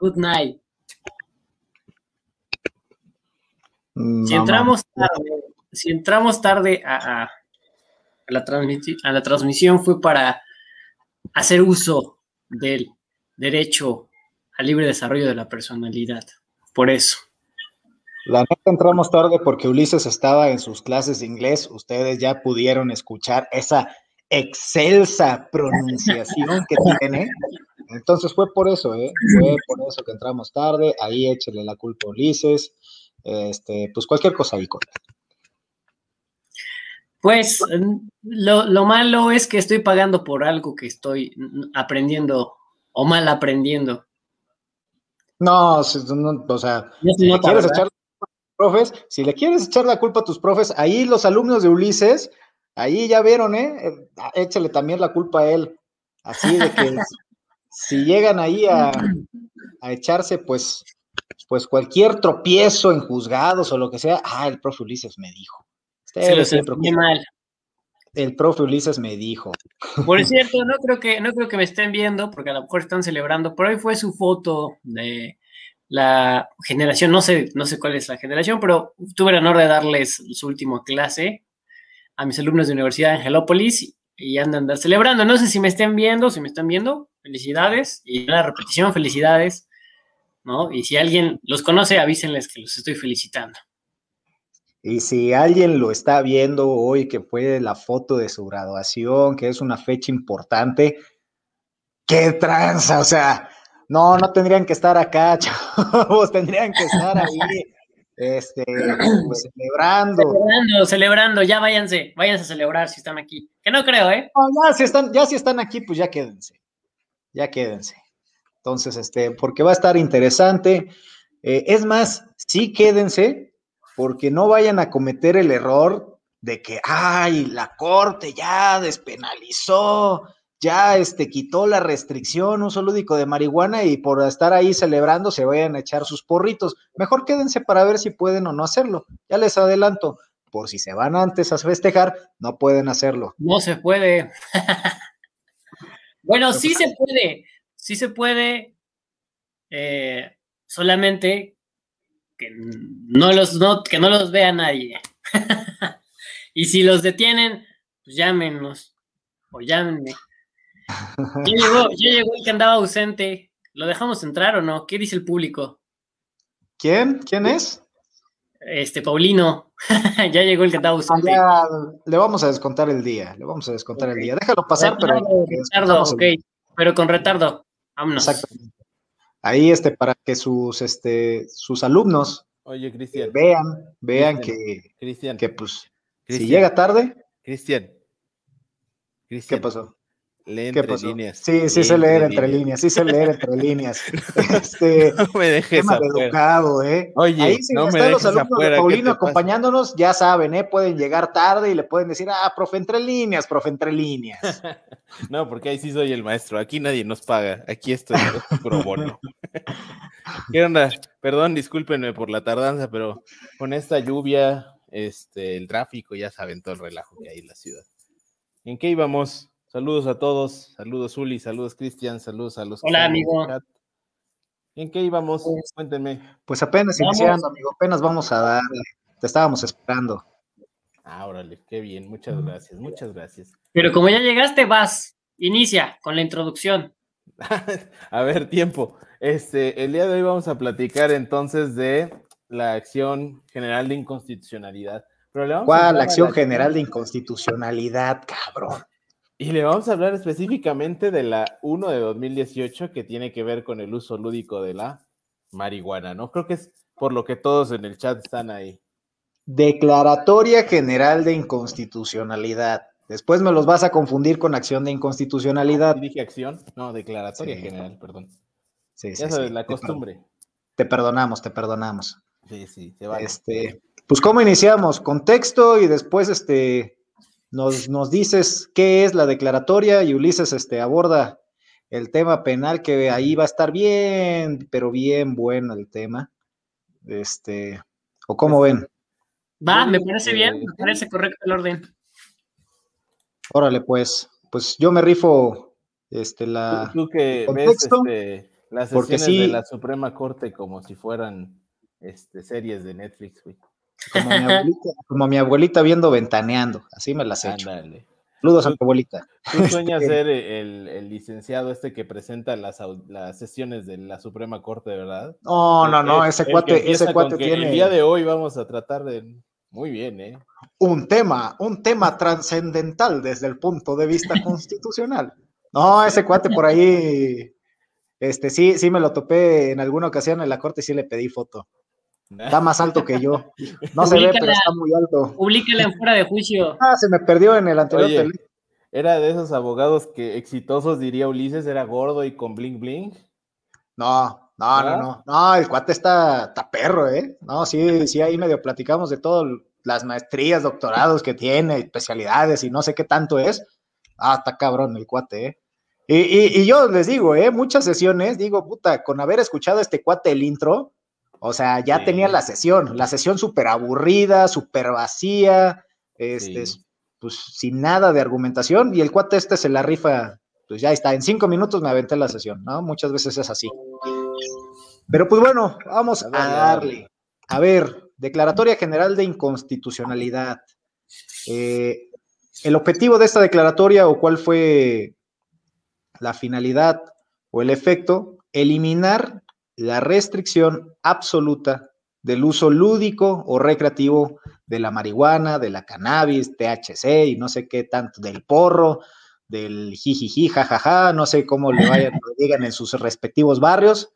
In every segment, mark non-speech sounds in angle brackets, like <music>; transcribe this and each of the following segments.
Good night. Si entramos tarde, si entramos tarde a, la a la transmisión fue para hacer uso del derecho al libre desarrollo de la personalidad. Por eso. La neta entramos tarde porque Ulises estaba en sus clases de inglés. Ustedes ya pudieron escuchar esa excelsa pronunciación que tiene. Entonces fue por eso, ¿eh? Fue por eso que entramos tarde. Ahí échele la culpa a Ulises. Este, pues cualquier cosa ahí con Pues lo, lo, malo es que estoy pagando por algo que estoy aprendiendo o mal aprendiendo. No, o sea, si le quieres echar profes, si le quieres echar la culpa a tus profes, ahí los alumnos de Ulises, ahí ya vieron, ¿eh? eh échale también la culpa a él. Así de que <laughs> si llegan ahí a, echarse, pues, pues cualquier tropiezo en juzgados o lo que sea, ah, el profe Ulises me dijo. Se lo mal. El profe Ulises me dijo. Por <laughs> cierto, no creo que, no creo que me estén viendo, porque a lo mejor están celebrando. Por ahí fue su foto de la generación, no sé, no sé cuál es la generación, pero tuve el honor de darles su última clase a mis alumnos de Universidad de Angelópolis y andan andar celebrando. No sé si me estén viendo, si me están viendo, felicidades. Y la repetición, felicidades. ¿no? Y si alguien los conoce, avísenles que los estoy felicitando. Y si alguien lo está viendo hoy, que fue la foto de su graduación, que es una fecha importante, qué tranza, o sea, no, no tendrían que estar acá, <laughs> chavos, tendrían que estar ahí, este, pues, celebrando. Celebrando, celebrando, ya váyanse, váyanse a celebrar si están aquí. Que no creo, ¿eh? ya si están, ya si están aquí, pues ya quédense, ya quédense. Entonces, este, porque va a estar interesante. Eh, es más, sí quédense, porque no vayan a cometer el error de que, ay, la corte ya despenalizó, ya este, quitó la restricción uso lúdico de marihuana y por estar ahí celebrando se vayan a echar sus porritos. Mejor quédense para ver si pueden o no hacerlo. Ya les adelanto, por si se van antes a festejar, no pueden hacerlo. No se puede. <laughs> bueno, sí se puede, sí se puede, eh, solamente que no los, no, que no los vea nadie. <laughs> y si los detienen, pues llámenos o llámenme. Ya llegó, ya llegó el que andaba ausente. ¿Lo dejamos entrar o no? ¿Qué dice el público? ¿Quién? ¿Quién es? Este, Paulino. <laughs> ya llegó el que andaba ausente. le vamos a descontar el día. Le vamos a descontar el día. Déjalo pasar, pero. Retardo, ok. Pero con retardo. Vámonos. Exactamente ahí este, para que sus, este, sus alumnos Oye, Cristian. vean, vean que, Cristian, que pues, si llega tarde. Cristian. ¿Qué pasó? Lee entre líneas. Sí, sí sé leer entre líneas, sí sé leer entre líneas. <laughs> Este, no me dejes educado, ¿eh? Oye, Ahí si no están los alumnos de Paulino acompañándonos, ya saben, ¿eh? Pueden llegar tarde y le pueden decir, ah, profe, entre líneas, profe, entre líneas. <laughs> no, porque ahí sí soy el maestro. Aquí nadie nos paga. Aquí estoy pro bono. <laughs> ¿Qué onda? Perdón, discúlpenme por la tardanza, pero con esta lluvia, este, el tráfico, ya saben todo el relajo que hay en la ciudad. ¿En qué íbamos? Saludos a todos, saludos Uli, saludos Cristian, saludos a los. Hola, amigo. ¿En qué íbamos? Pues, Cuéntenme. Pues apenas iniciando, amigo, apenas vamos a dar, te estábamos esperando. Ah, órale, qué bien, muchas gracias, muchas gracias. Pero como ya llegaste, vas, inicia con la introducción. <laughs> a ver, tiempo. Este, el día de hoy vamos a platicar entonces de la acción general de inconstitucionalidad. ¿Cuál? La acción general de inconstitucionalidad, cabrón. Y le vamos a hablar específicamente de la 1 de 2018 que tiene que ver con el uso lúdico de la marihuana, ¿no? Creo que es por lo que todos en el chat están ahí. Declaratoria General de Inconstitucionalidad. Después me los vas a confundir con acción de inconstitucionalidad. dije acción? No, declaratoria general, perdón. Sí, sí, Eso es la costumbre. Te perdonamos, te perdonamos. Sí, sí, se va. Este, pues, ¿cómo iniciamos? Contexto y después, este, nos, dices qué es la declaratoria y Ulises este, aborda el tema penal, que ahí va a estar bien, pero bien bueno el tema. Este, ¿o cómo ven? Va, me parece bien, me parece correcto el orden. Órale, pues, pues yo me rifo este la tú, que ves este, Las sesiones de la Suprema Corte como si fueran este, series de Netflix, güey. <laughs> Como mi, abuelita, viendo Ventaneando, así me las he hecho. Saludos a tu abuelita. Tú sueñas <laughs> ser el, licenciado este que presenta las, sesiones de la Suprema Corte, ¿verdad? No, no, no, ese cuate, ese cuate tiene. El día de hoy vamos a tratar de. Muy bien, ¿eh? Un tema, un tema trascendental desde el punto de vista <laughs> constitucional. No, ese cuate por ahí, este, sí, sí me lo topé en alguna ocasión en la corte y sí le pedí foto. Está más alto que yo. No se ve, pero está muy alto. Publícala en fuera de juicio. Ah, se me perdió en el anterior. era de esos abogados que exitosos, diría Ulises, era gordo y con bling bling. No, no, no, no. No, el cuate está, está perro, ¿eh? No, sí, sí, ahí medio platicamos de todo, las maestrías, doctorados que tiene, especialidades y no sé qué tanto es. Ah, está cabrón el cuate, ¿eh? Y, y yo les digo, ¿eh? Muchas sesiones, digo, puta, con haber escuchado a este cuate el intro, o sea, ya tenía la sesión, la sesión súper aburrida, súper vacía, este, pues sin nada de argumentación, y el cuate este se la rifa, pues ya está, en cinco minutos me aventé la sesión, ¿no? Muchas veces es así. Pero pues bueno, vamos a, darle. A ver, Declaratoria General de Inconstitucionalidad. Eh, el objetivo de esta declaratoria o cuál fue la finalidad o el efecto, eliminar la restricción absoluta del uso lúdico o recreativo de la marihuana, de la cannabis, THC y no sé qué tanto, del porro, del jijiji, jajaja, no sé cómo le vayan, <laughs> lo digan en sus respectivos barrios.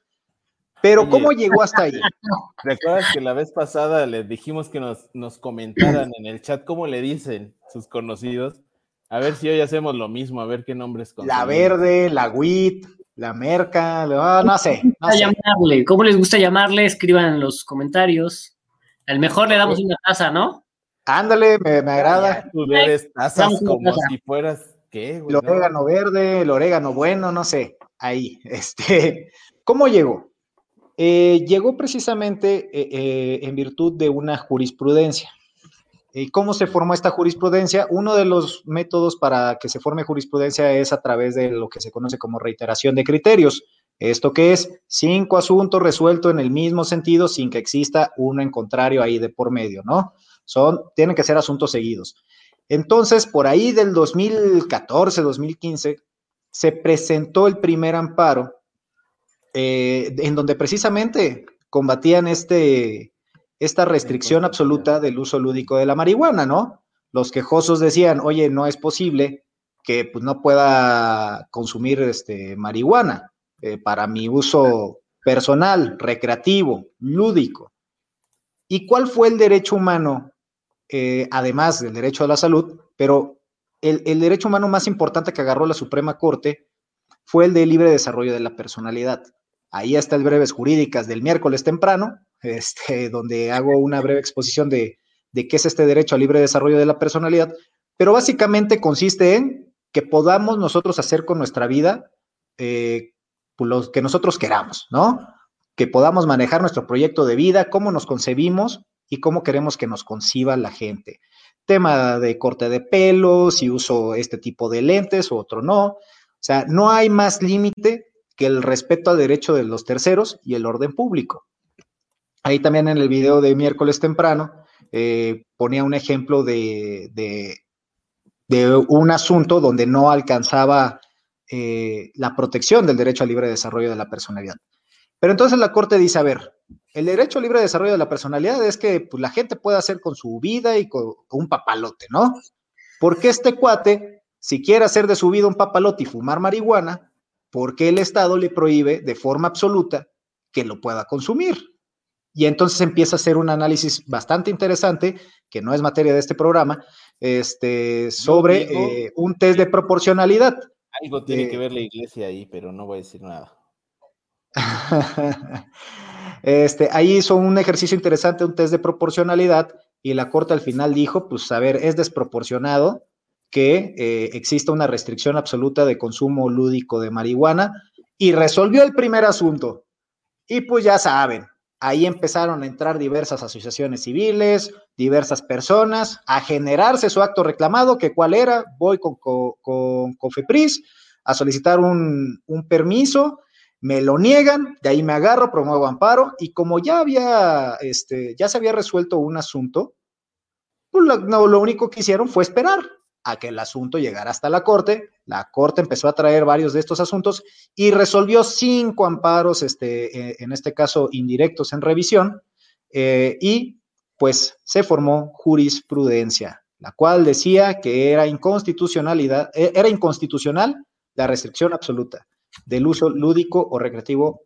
Pero ¿cómo llegó hasta ahí? ¿Recuerdas que la vez pasada les dijimos que nos, nos comentaran en el chat cómo le dicen sus conocidos? A ver si hoy hacemos lo mismo, a ver qué nombres La verde, la WIT, la merca, no sé. No sé. Llamarle? ¿Cómo les gusta llamarle? Escriban en los comentarios. Al mejor le damos una taza, ¿no? Ándale, me, agrada. Tú bebes tazas como si fueras, ¿qué? el orégano verde, el orégano bueno, no sé. Ahí, <laughs> este. ¿Cómo llegó? Eh, llegó precisamente eh, eh, en virtud de una jurisprudencia. ¿Y cómo se formó esta jurisprudencia? Uno de los métodos para que se forme jurisprudencia es a través de lo que se conoce como reiteración de criterios. ¿Esto qué es? Cinco asuntos resueltos en el mismo sentido sin que exista uno en contrario ahí de por medio, ¿no? Son, tienen que ser asuntos seguidos. Entonces, por ahí del 2014, 2015, se presentó el primer amparo eh, en donde precisamente combatían este, esta restricción absoluta del uso lúdico de la marihuana, ¿no? Los quejosos decían, oye, no es posible que pues, no pueda consumir este, marihuana eh, para mi uso personal, recreativo, lúdico. ¿Y cuál fue el derecho humano, eh, además del derecho a la salud, pero el, el derecho humano más importante que agarró la Suprema Corte fue el de libre desarrollo de la personalidad? Ahí está el breves jurídicas del miércoles temprano, este, donde hago una breve exposición de, qué es este derecho al libre desarrollo de la personalidad, pero básicamente consiste en que podamos nosotros hacer con nuestra vida eh, pues, lo que nosotros queramos, ¿no? Que podamos manejar nuestro proyecto de vida, cómo nos concebimos y cómo queremos que nos conciba la gente. Tema de corte de pelo, si uso este tipo de lentes o otro no. O sea, no hay más límite que el respeto al derecho de los terceros y el orden público. Ahí también en el video de miércoles temprano eh, ponía un ejemplo de, un asunto donde no alcanzaba eh, la protección del derecho al libre desarrollo de la personalidad. Pero entonces la Corte dice, a ver, el derecho al libre desarrollo de la personalidad es que pues, la gente pueda hacer con su vida y con, un papalote, ¿no? Porque este cuate, si quiere hacer de su vida un papalote y fumar marihuana, ¿por qué el Estado le prohíbe de forma absoluta que lo pueda consumir? Y entonces empieza a hacer un análisis bastante interesante, que no es materia de este programa, este, sobre eh, un test de proporcionalidad. Algo tiene que ver la iglesia ahí, pero no voy a decir nada. <laughs> este, ahí hizo un ejercicio interesante, un test de proporcionalidad, y la Corte al final dijo, pues a ver, es desproporcionado que eh, exista una restricción absoluta de consumo lúdico de marihuana, y resolvió el primer asunto. Y pues ya saben, Ahí empezaron a entrar diversas asociaciones civiles, diversas personas, a generarse su acto reclamado, que cuál era, voy con, con, a solicitar un, permiso, me lo niegan, de ahí me agarro, promuevo amparo, y como ya había, este, ya se había resuelto un asunto, pues no, lo único que hicieron fue esperar a que el asunto llegara hasta la corte. La corte empezó a traer varios de estos asuntos y resolvió cinco amparos, este, eh, en este caso indirectos en revisión, eh, y pues se formó jurisprudencia, la cual decía que era inconstitucionalidad, eh, era inconstitucional la restricción absoluta del uso lúdico o recreativo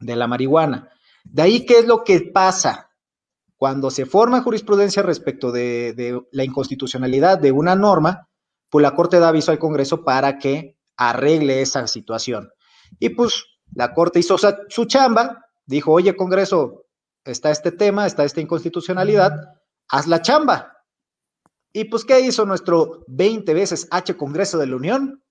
de la marihuana. De ahí, ¿qué es lo que pasa? Cuando se forma jurisprudencia respecto de, la inconstitucionalidad de una norma, pues la Corte da aviso al Congreso para que arregle esa situación. Y pues la Corte hizo su chamba, dijo, oye Congreso, está este tema, está esta inconstitucionalidad, haz la chamba. Y pues, ¿qué hizo nuestro 20 veces H Congreso de la Unión?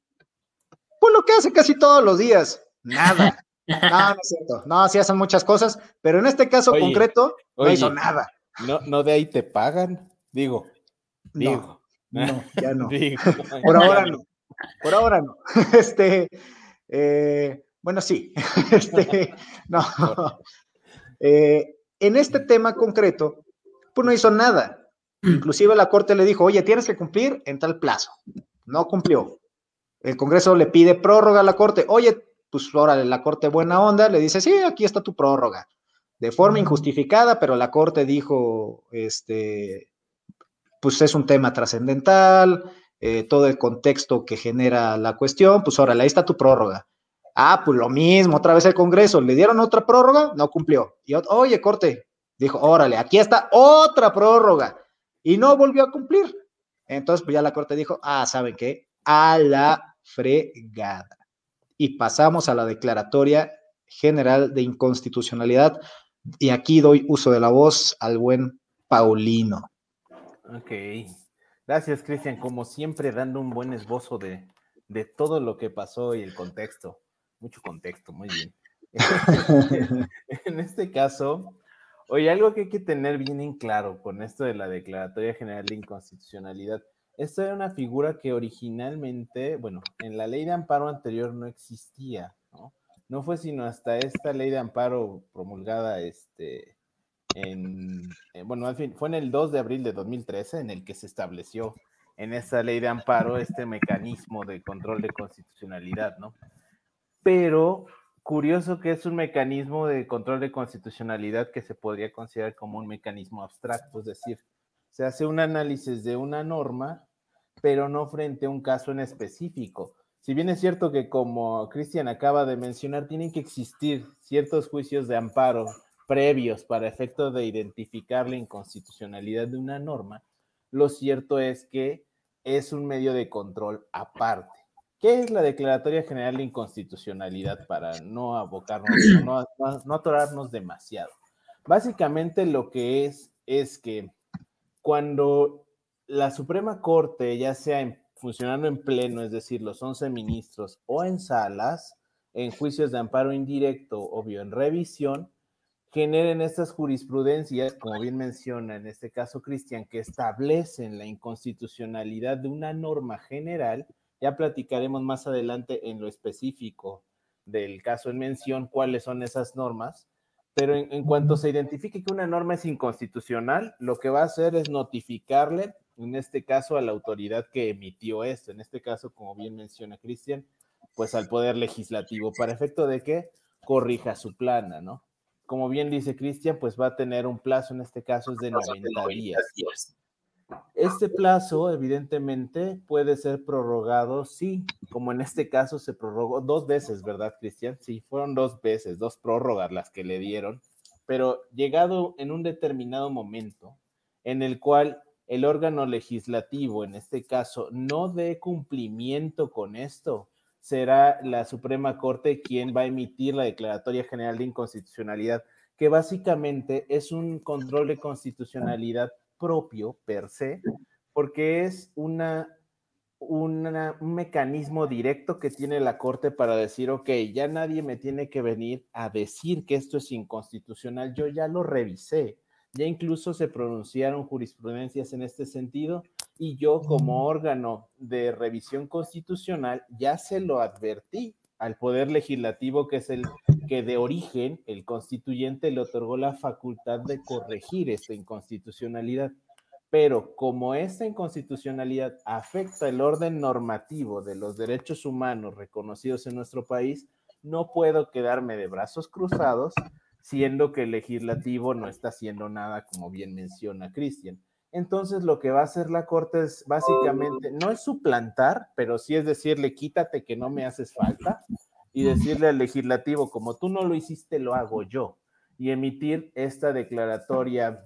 Pues lo que hace casi todos los días, nada. No, no es cierto. No, sí hacen muchas cosas, pero en este caso concreto no hizo nada. No, no de ahí te pagan, digo. Digo. No, ya no. <laughs> <laughs> Por ahora no. Por ahora no. <laughs> Este, eh, bueno, sí. Este, no. Eh, en este tema concreto, pues no hizo nada. Inclusive la corte le dijo, oye, tienes que cumplir en tal plazo. No cumplió. El Congreso le pide prórroga a la corte. Oye, pues ahora la corte buena onda le dice, sí, aquí está tu prórroga, de forma injustificada, pero la corte dijo, este, pues es un tema trascendental, eh, todo el contexto que genera la cuestión, pues ahora ahí está tu prórroga. Ah, pues lo mismo, otra vez el Congreso, le dieron otra prórroga, no cumplió. Y oye, corte, dijo, órale, aquí está otra prórroga. Y no volvió a cumplir. Entonces, pues ya la corte dijo, ah, ¿saben qué? A la fregada y pasamos a la declaratoria general de inconstitucionalidad. Y aquí doy uso de la voz al buen Paulino. Ok. Gracias, Cristian. Como siempre, dando un buen esbozo de, de todo lo que pasó y el contexto. Mucho contexto, muy bien. <laughs> en este caso, oye, algo que hay que tener bien en claro con esto de la Declaratoria General de Inconstitucionalidad esta era una figura que originalmente, bueno, en la ley de amparo anterior no existía, ¿no? No fue sino hasta esta ley de amparo promulgada, este, en, eh, bueno, al fin, fue en el 2 de abril de 2013 en el que se estableció en esta ley de amparo este mecanismo de control de constitucionalidad, ¿no? Pero curioso que es un mecanismo de control de constitucionalidad que se podría considerar como un mecanismo abstracto, es decir, se hace un análisis de una norma pero no frente a un caso en específico. Si bien es cierto que, como Cristian acaba de mencionar, tienen que existir ciertos juicios de amparo previos para efecto de identificar la inconstitucionalidad de una norma, lo cierto es que es un medio de control aparte. ¿Qué es la Declaratoria General de Inconstitucionalidad para no abocarnos, <clears throat> no, no atorarnos demasiado? Básicamente lo que es es que cuando la Suprema Corte, ya sea funcionando en pleno, es decir, los 11 ministros, o en salas, en juicios de amparo indirecto o bien en revisión, generen estas jurisprudencias, como bien menciona en este caso Cristian, que establecen la inconstitucionalidad de una norma general. Ya platicaremos más adelante en lo específico del caso en mención cuáles son esas normas, pero en, en cuanto se identifique que una norma es inconstitucional, lo que va a hacer es notificarle en este caso a la autoridad que emitió esto, en este caso, como bien menciona Cristian, pues al Poder Legislativo, para efecto de que corrija su plana, ¿no? Como bien dice Cristian, pues va a tener un plazo, en este caso es de 90 días. Este plazo, evidentemente, puede ser prorrogado, sí, como en este caso se prorrogó dos veces, ¿verdad, Cristian? Sí, fueron dos veces, dos prórrogas las que le dieron, pero llegado en un determinado momento en el cual el órgano legislativo, en este caso, no dé cumplimiento con esto, será la Suprema Corte quien va a emitir la Declaratoria General de Inconstitucionalidad, que básicamente es un control de constitucionalidad propio per se, porque es una, un mecanismo directo que tiene la Corte para decir, ok, ya nadie me tiene que venir a decir que esto es inconstitucional, yo ya lo revisé ya incluso se pronunciaron jurisprudencias en este sentido y yo como órgano de revisión constitucional ya se lo advertí al poder legislativo, que es el que de origen el constituyente le otorgó la facultad de corregir esta inconstitucionalidad. Pero como esta inconstitucionalidad afecta el orden normativo de los derechos humanos reconocidos en nuestro país, no puedo quedarme de brazos cruzados, siendo que el legislativo no está haciendo nada, como bien menciona Cristian. Entonces lo que va a hacer la Corte es básicamente, no es suplantar, pero sí es decirle, quítate que no me haces falta, y decirle al legislativo, como tú no lo hiciste, lo hago yo, y emitir esta declaratoria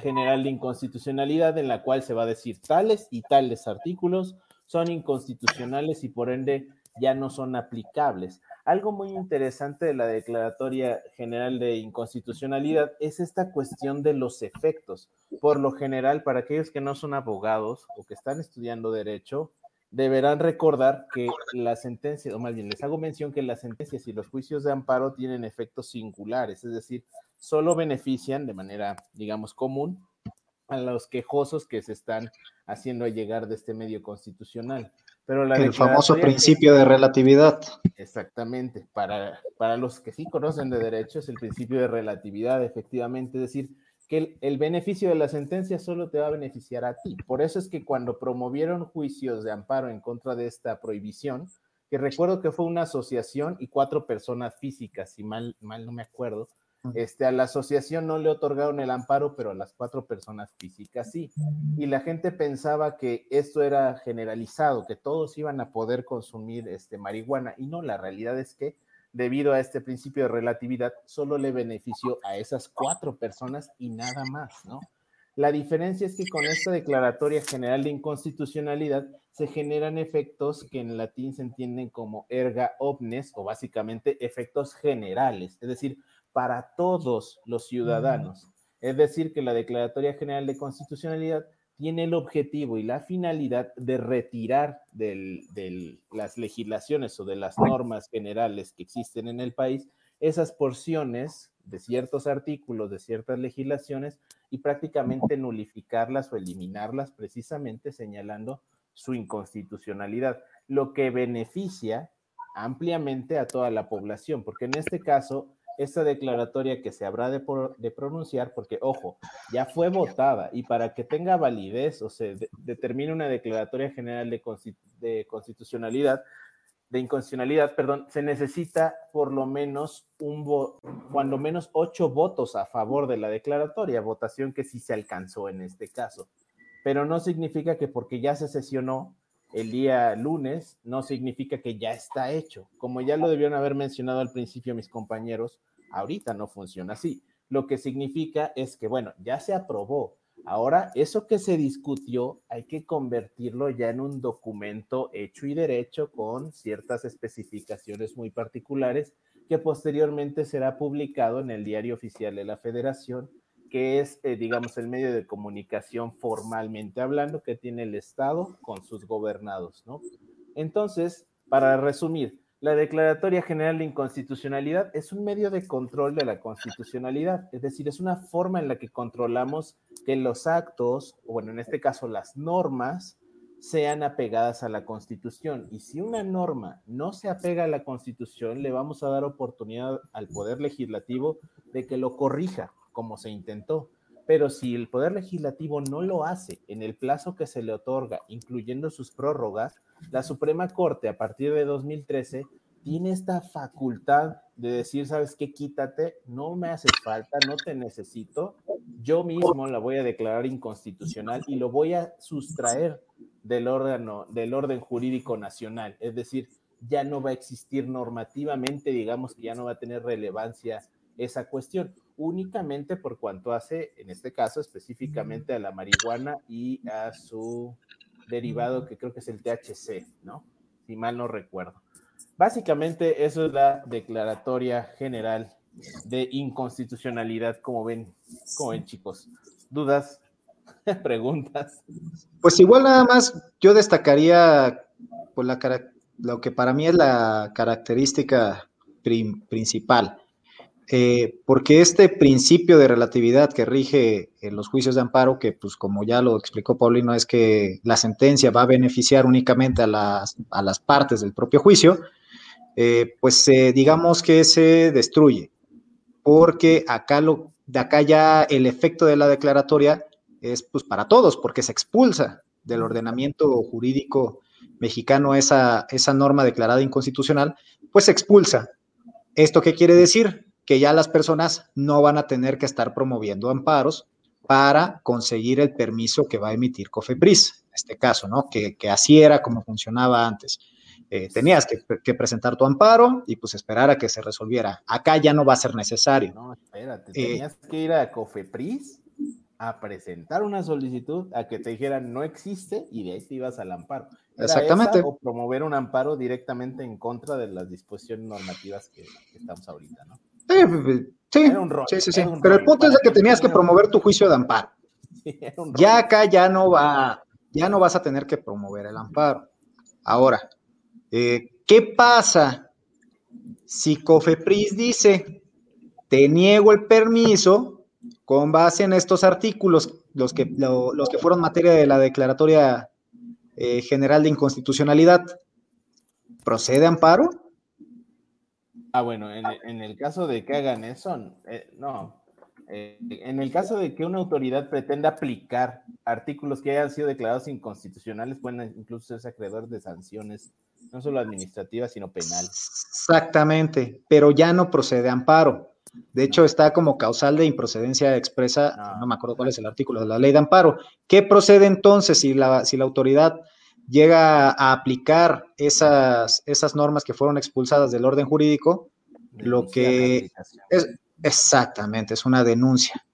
general de inconstitucionalidad en la cual se va a decir tales y tales artículos son inconstitucionales y por ende ya no son aplicables. Algo muy interesante de la Declaratoria General de Inconstitucionalidad es esta cuestión de los efectos. Por lo general, para aquellos que no son abogados o que están estudiando derecho, deberán recordar que las sentencias, o más bien les hago mención que las sentencias y los juicios de amparo tienen efectos singulares, es decir, solo benefician de manera, digamos, común a los quejosos que se están haciendo llegar de este medio constitucional. Pero la el famoso principio de relatividad. Exactamente. Para, para los que sí conocen de derecho, es el principio de relatividad, efectivamente. Es decir, que el, beneficio de la sentencia solo te va a beneficiar a ti. Por eso es que cuando promovieron juicios de amparo en contra de esta prohibición, que recuerdo que fue una asociación y cuatro personas físicas, si mal, mal no me acuerdo, este, a la asociación no le otorgaron el amparo, pero a las cuatro personas físicas sí. Y la gente pensaba que esto era generalizado, que todos iban a poder consumir este, marihuana. Y no, la realidad es que debido a este principio de relatividad, solo le benefició a esas cuatro personas y nada más, ¿no? La diferencia es que con esta declaratoria general de inconstitucionalidad se generan efectos que en latín se entienden como erga omnes o básicamente efectos generales, es decir, para todos los ciudadanos. Es decir, que la Declaratoria General de Constitucionalidad tiene el objetivo y la finalidad de retirar de las legislaciones o de las normas generales que existen en el país esas porciones de ciertos artículos, de ciertas legislaciones y prácticamente nulificarlas o eliminarlas precisamente señalando su inconstitucionalidad, lo que beneficia ampliamente a toda la población, porque en este caso esta declaratoria que se habrá de, pronunciar, porque ojo, ya fue votada y para que tenga validez o se determine una declaratoria general de, de, constitucionalidad, de inconstitucionalidad, perdón, se necesita por lo menos un cuando menos ocho votos a favor de la declaratoria, votación que sí se alcanzó en este caso. Pero no significa que porque ya se sesionó el día lunes no significa que ya está hecho. Como ya lo debieron haber mencionado al principio mis compañeros, ahorita no funciona así. Lo que significa es que, bueno, ya se aprobó. Ahora, eso que se discutió hay que convertirlo ya en un documento hecho y derecho con ciertas especificaciones muy particulares que posteriormente será publicado en el diario oficial de la federación que es, eh, digamos, el medio de comunicación formalmente hablando que tiene el Estado con sus gobernados, ¿no? Entonces, para resumir, la Declaratoria General de Inconstitucionalidad es un medio de control de la constitucionalidad, es decir, es una forma en la que controlamos que los actos, o bueno, en este caso las normas, sean apegadas a la Constitución. Y si una norma no se apega a la Constitución, le vamos a dar oportunidad al Poder Legislativo de que lo corrija, como se intentó. Pero si el Poder Legislativo no lo hace en el plazo que se le otorga, incluyendo sus prórrogas, la Suprema Corte a partir de 2013 tiene esta facultad de decir, sabes qué, quítate, no me haces falta, no te necesito, yo mismo la voy a declarar inconstitucional y lo voy a sustraer del órgano, del orden jurídico nacional. Es decir, ya no va a existir normativamente, digamos que ya no va a tener relevancia esa cuestión únicamente por cuanto hace, en este caso específicamente a la marihuana y a su derivado que creo que es el THC, ¿no? Si mal no recuerdo. Básicamente eso es la declaratoria general de inconstitucionalidad, como ven, como ven chicos. ¿Dudas? <laughs> ¿Preguntas? Pues igual nada más yo destacaría por la, lo que para mí es la característica principal eh, porque este principio de relatividad que rige en los juicios de amparo, que pues como ya lo explicó Paulino, es que la sentencia va a beneficiar únicamente a las, a las partes del propio juicio, eh, pues digamos que se destruye, porque acá, lo, de acá ya el efecto de la declaratoria es pues para todos, porque se expulsa del ordenamiento jurídico mexicano esa, esa norma declarada inconstitucional, pues se expulsa. ¿Esto qué quiere decir? Que ya las personas no van a tener que estar promoviendo amparos para conseguir el permiso que va a emitir COFEPRIS, en este caso, ¿no? Que, así era como funcionaba antes. Eh, tenías que, presentar tu amparo y pues esperar a que se resolviera. Acá ya no va a ser necesario. No, espérate, eh, tenías que ir a COFEPRIS a presentar una solicitud, a que te dijeran no existe y de ahí te ibas al amparo. Exactamente. o promover un amparo directamente en contra de las disposiciones normativas que, estamos ahorita, ¿no? Sí, sí, sí, sí, Pero el punto es que tenías que promover tu juicio de amparo. <laughs> ya acá ya no va, ya no vas a tener que promover el amparo. Ahora, eh, ¿qué pasa si Cofepris dice, te niego el permiso con base en estos artículos, los que, los que fueron materia de la declaratoria eh, general de inconstitucionalidad, ¿procede amparo? Ah, bueno, en, el caso de que hagan eso, eh, no. Eh, en el caso de que una autoridad pretenda aplicar artículos que hayan sido declarados inconstitucionales, pueden incluso ser acreedores de sanciones, no solo administrativas, sino penales. Exactamente, pero ya no procede amparo. De hecho, está como causal de improcedencia expresa, ah. no, me acuerdo cuál es el artículo de la ley de amparo. ¿Qué procede entonces si la, si la autoridad llega a aplicar esas, esas normas que fueron expulsadas del orden jurídico? lo que es exactamente, es una denuncia.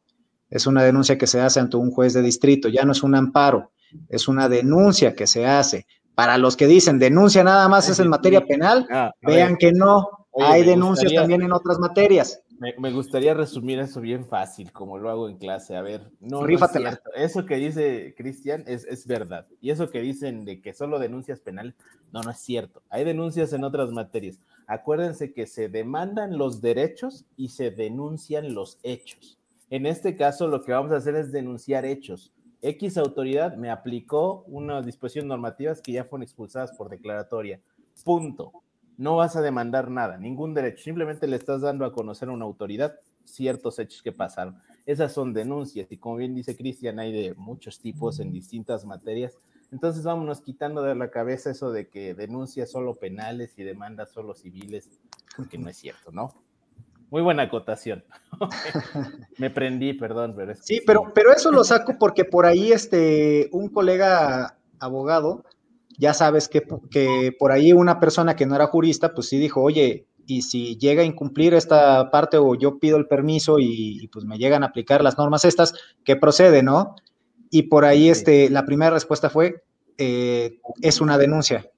Es una denuncia que se hace ante un juez de distrito, ya no es un amparo, es una denuncia que se hace. Para los que dicen denuncia nada más es en materia penal, ah, vean que no, hay denuncias también en otras materias. Me, gustaría resumir eso bien fácil, como lo hago en clase. A ver, no, es cierto. Eso que dice Cristian es, es, verdad. Y eso que dicen de que solo denuncias penales, no, no es cierto. Hay denuncias en otras materias. Acuérdense que se demandan los derechos y se denuncian los hechos. En este caso, lo que vamos a hacer es denunciar hechos. X autoridad me aplicó una disposición normativas que ya fueron expulsadas por declaratoria. Punto no vas a demandar nada, ningún derecho, simplemente le estás dando a conocer a una autoridad ciertos hechos que pasaron. Esas son denuncias y como bien dice Cristian, hay de muchos tipos en distintas materias. Entonces vámonos quitando de la cabeza eso de que denuncias solo penales y demandas solo civiles, porque no es cierto, ¿no? Muy buena acotación. <laughs> Me prendí, perdón, pero sí, pero, pero eso lo saco porque por ahí este, un colega abogado ya sabes que, que, por ahí una persona que no era jurista, pues sí dijo, oye, y si llega a incumplir esta parte o yo pido el permiso y, pues me llegan a aplicar las normas estas, ¿qué procede, no? Y por ahí este, la primera respuesta fue, eh, es una denuncia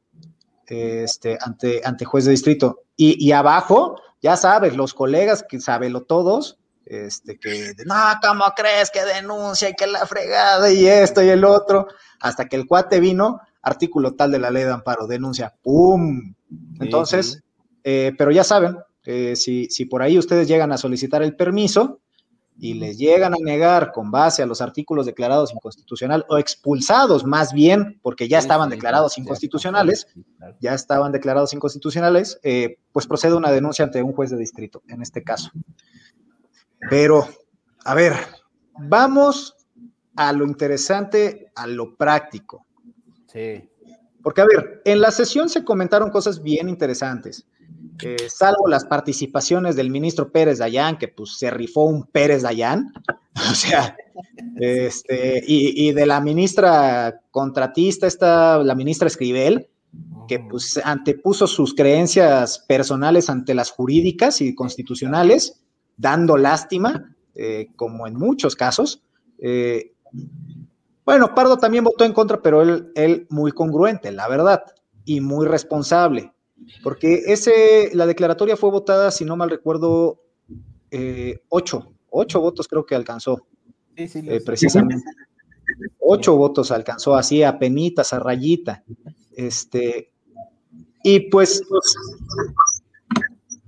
este, ante, ante juez de distrito. Y, y abajo, ya sabes, los colegas que lo todos, este, que, no, ¿cómo crees que denuncia y que la fregada y esto y el otro? Hasta que el cuate vino artículo tal de la ley de amparo, denuncia, ¡pum! Entonces, eh, pero ya saben, eh, si, si por ahí ustedes llegan a solicitar el permiso y les llegan a negar con base a los artículos declarados inconstitucional o expulsados más bien, porque ya estaban declarados inconstitucionales, ya estaban declarados inconstitucionales, eh, pues procede una denuncia ante un juez de distrito, en este caso. Pero, a ver, vamos a lo interesante, a lo práctico. Sí. Porque, a ver, en la sesión se comentaron cosas bien interesantes. salvo las participaciones del ministro Pérez Dayán, que pues se rifó un Pérez Dayán, <laughs> o sea, este, y, de la ministra contratista, está la ministra Escribel, que pues antepuso sus creencias personales ante las jurídicas y constitucionales, dando lástima, eh, como en muchos casos. Eh, bueno, Pardo también votó en contra, pero él, él muy congruente, la verdad, y muy responsable, porque ese, la declaratoria fue votada, si no mal recuerdo, eh, ocho, ocho votos creo que alcanzó, sí, sí, eh, precisamente. Ocho votos alcanzó así a penitas, a rayita. Este, y pues,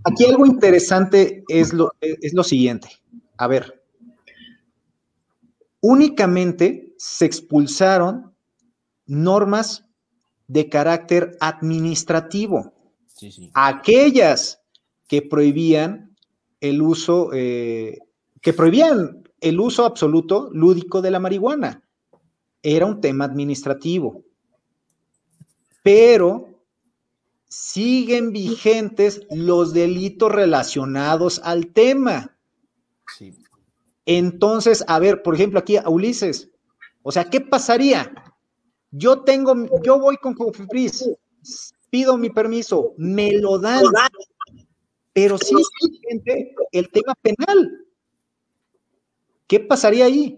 aquí algo interesante es lo, es lo siguiente. A ver, únicamente se expulsaron normas de carácter administrativo. Sí, sí. Aquellas que prohibían el uso, eh, que prohibían el uso absoluto lúdico de la marihuana. Era un tema administrativo. Pero siguen vigentes los delitos relacionados al tema. Entonces, a ver, por ejemplo, aquí a Ulises, o sea, ¿qué pasaría? Yo tengo, yo voy con Cofepris, pido mi permiso, me lo dan, pero sí es vigente el tema penal. ¿Qué pasaría ahí?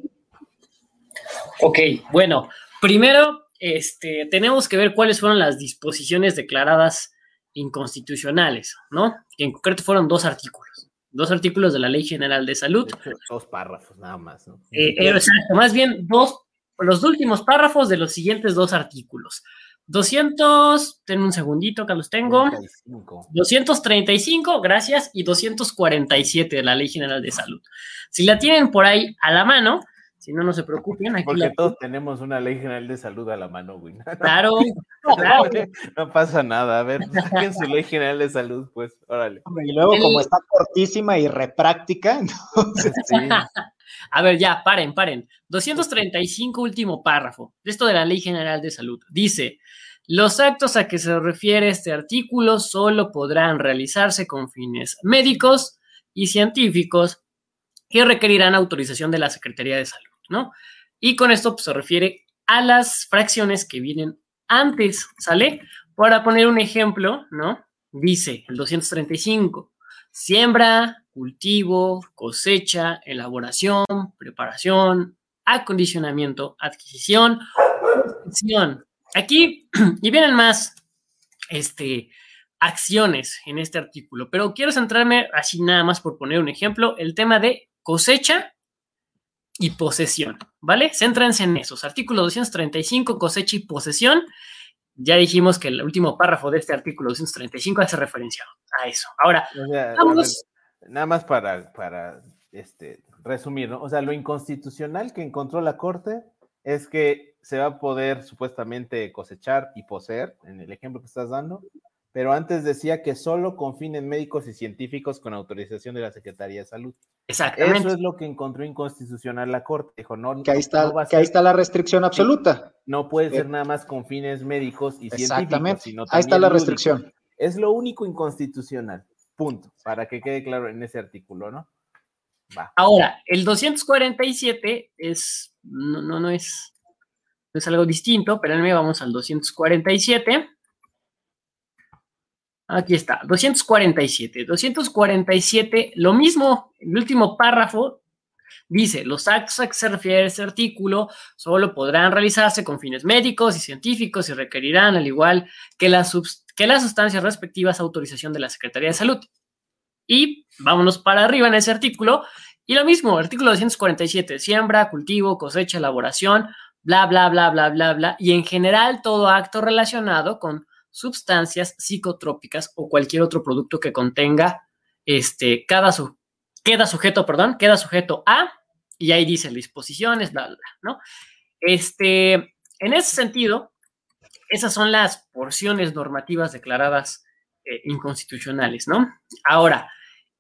Ok, bueno, primero este, tenemos que ver cuáles fueron las disposiciones declaradas inconstitucionales, ¿no? Que en concreto fueron dos artículos, dos artículos de la Ley General de Salud. dos párrafos nada más, ¿no? Eh, eh, exacto, más bien dos, los últimos párrafos de los siguientes dos artículos. 200, ten un segundito que los tengo. 235, gracias, y 247 de la Ley General de Salud. Si la tienen por ahí a la mano, si no, no se preocupen. Aquí Porque todos tenemos una ley general de salud a la mano, güey. <laughs> Claro, claro. No pasa nada. A ver, saquen su ley general de salud, pues, órale. Y luego, como está cortísima y repráctica, <laughs> entonces sí. A ver, ya, paren, paren. 235, último párrafo. Esto de la Ley General de Salud. Dice, los actos a que se refiere este artículo solo podrán realizarse con fines médicos y científicos que requerirán autorización de la Secretaría de Salud. ¿no? Y con esto pues, se refiere a las fracciones que vienen antes, ¿sale? Para poner un ejemplo, ¿no? Dice el 235, siembra, cultivo, cosecha, elaboración, preparación, acondicionamiento, adquisición, Aquí, <clears throat> y vienen más, este, acciones en este artículo, pero quiero centrarme así nada más por poner un ejemplo, el tema de cosecha y posesión, ¿vale? Céntrense en esos. Artículo 235, cosecha y posesión. Ya dijimos que el último párrafo de este artículo 235 hace referencia a eso. Ahora, vamos. Nada más para, para este, resumir, ¿no? O sea, lo inconstitucional que encontró la Corte es que se va a poder supuestamente cosechar y poseer, en el ejemplo que estás dando, pero antes decía que solo con fines médicos y científicos con autorización de la Secretaría de Salud. Exactamente. Eso es lo que encontró inconstitucional la Corte. Dijo, no, que ahí está, que ahí está la restricción absoluta. No puede ser nada más con fines médicos y Exactamente. científicos. ahí está la restricción. Es lo único inconstitucional. Punto. Para que quede claro en ese artículo, ¿no? Ahora, el 247 es, no, no, no es, no es algo distinto, pero me vamos al 247 Aquí está, 247. 247, lo mismo, el último párrafo dice, los actos a que se refiere este artículo solo podrán realizarse con fines médicos y científicos y requerirán, al igual que las, que las sustancias respectivas, autorización de la Secretaría de Salud. Y vámonos para arriba en ese artículo. Y lo mismo, artículo 247, siembra, cultivo, cosecha, elaboración, bla, bla, bla, bla, bla, bla. Y en general todo acto relacionado con sustancias psicotrópicas o cualquier otro producto que contenga este, cada su, queda sujeto, perdón, queda sujeto a, y ahí dice disposiciones, bla, bla, bla, ¿no? Este, en ese sentido, esas son las porciones normativas declaradas eh, inconstitucionales, ¿no? Ahora,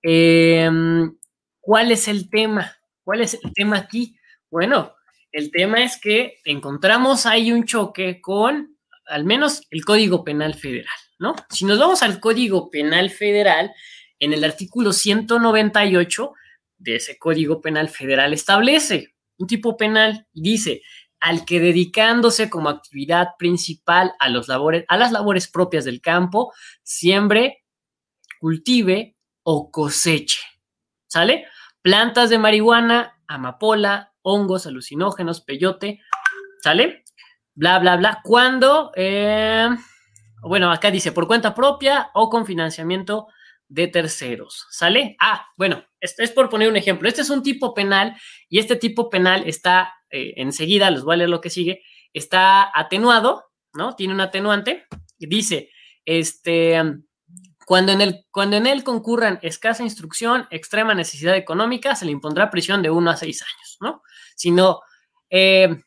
em, ¿cuál es el tema? ¿Cuál es el tema aquí? Bueno, el tema es que encontramos ahí un choque con al menos el Código Penal Federal, ¿no? Si nos vamos al Código Penal Federal, en el artículo 198 de ese Código Penal Federal establece un tipo penal y dice al que dedicándose como actividad principal a, los labores, a las labores propias del campo, siembre, cultive o coseche. ¿Sale? Plantas de marihuana, amapola, hongos, alucinógenos, peyote, ¿sale? bla, bla, bla, cuando, eh, bueno, acá dice por cuenta propia o con financiamiento de terceros, ¿sale? Ah, bueno, esto es por poner un ejemplo. Este es un tipo penal y este tipo penal está, eh, enseguida, les voy a leer lo que sigue, está atenuado, ¿no? Tiene un atenuante. Dice, este, cuando en, el, cuando en él concurran escasa instrucción, extrema necesidad económica, se le impondrá prisión de uno a seis años, ¿no? Si no, eh,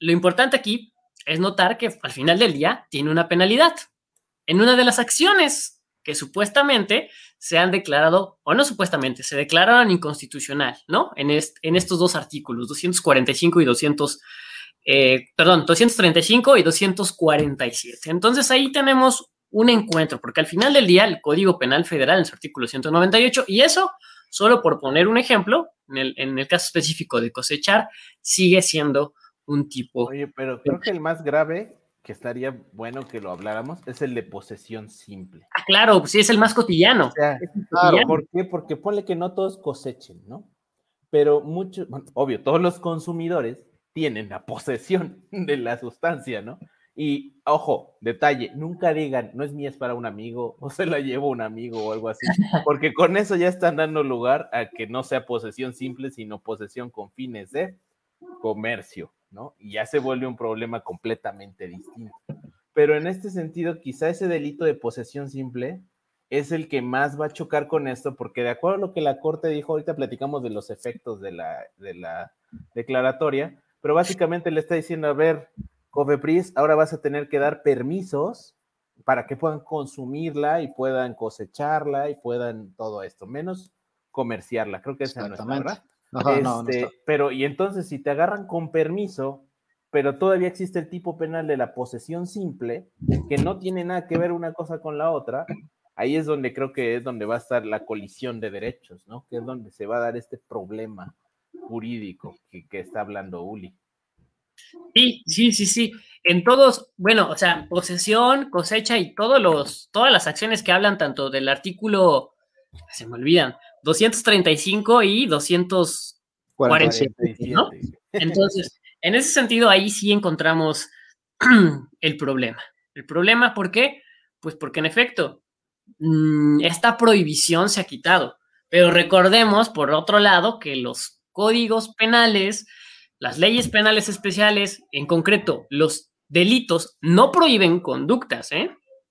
lo importante aquí es notar que al final del día tiene una penalidad. En una de las acciones que supuestamente se han declarado, o no supuestamente, se declararon inconstitucional, ¿no? En, en estos dos artículos, 245 y 200, eh, perdón, 235 y 247. Entonces ahí tenemos un encuentro, porque al final del día el Código Penal Federal en su artículo 198, y eso, solo por poner un ejemplo, en el, en el caso específico de cosechar, sigue siendo un tipo. Oye, pero creo que el más grave que estaría bueno que lo habláramos es el de posesión simple. Ah, claro, pues sí, es el más cotidiano. claro, ¿por qué? Porque ponle que no todos cosechen, ¿no? Pero muchos, obvio, todos los consumidores tienen la posesión <laughs> de la sustancia, ¿no? Y ojo, detalle, nunca digan, no es mía, es para un amigo, <laughs> o se la llevo un amigo o algo así, <laughs> porque con eso ya están dando lugar a que no sea posesión simple, sino posesión con fines de comercio. ¿No? Y ya se vuelve un problema completamente distinto. Pero en este sentido, quizá ese delito de posesión simple es el que más va a chocar con esto, porque de acuerdo a lo que la Corte dijo, ahorita platicamos de los efectos de la, de la declaratoria, pero básicamente le está diciendo, a ver, Cofepris, ahora vas a tener que dar permisos para que puedan consumirla y puedan cosecharla y puedan todo esto, menos comerciarla. Creo que esa no es verdad. Este, pero, y entonces, si te agarran con permiso, pero todavía existe el tipo penal de la posesión simple, que no tiene nada que ver una cosa con la otra, ahí es donde creo que es donde va a estar la colisión de derechos, ¿no? Que es donde se va a dar este problema jurídico que, que está hablando Uli. Sí, sí, sí, sí. En todos, bueno, o sea, posesión, cosecha y todos los, todas las acciones que hablan tanto del artículo, se me olvidan, 235 y 247, ¿no? Entonces, en ese sentido, ahí sí encontramos <clears throat> el problema. El problema, ¿por qué? Pues porque en efecto, mm, esta prohibición se ha quitado. Pero recordemos, por otro lado, que los códigos penales, las leyes penales especiales, en concreto, los delitos, no prohíben conductas, ¿eh?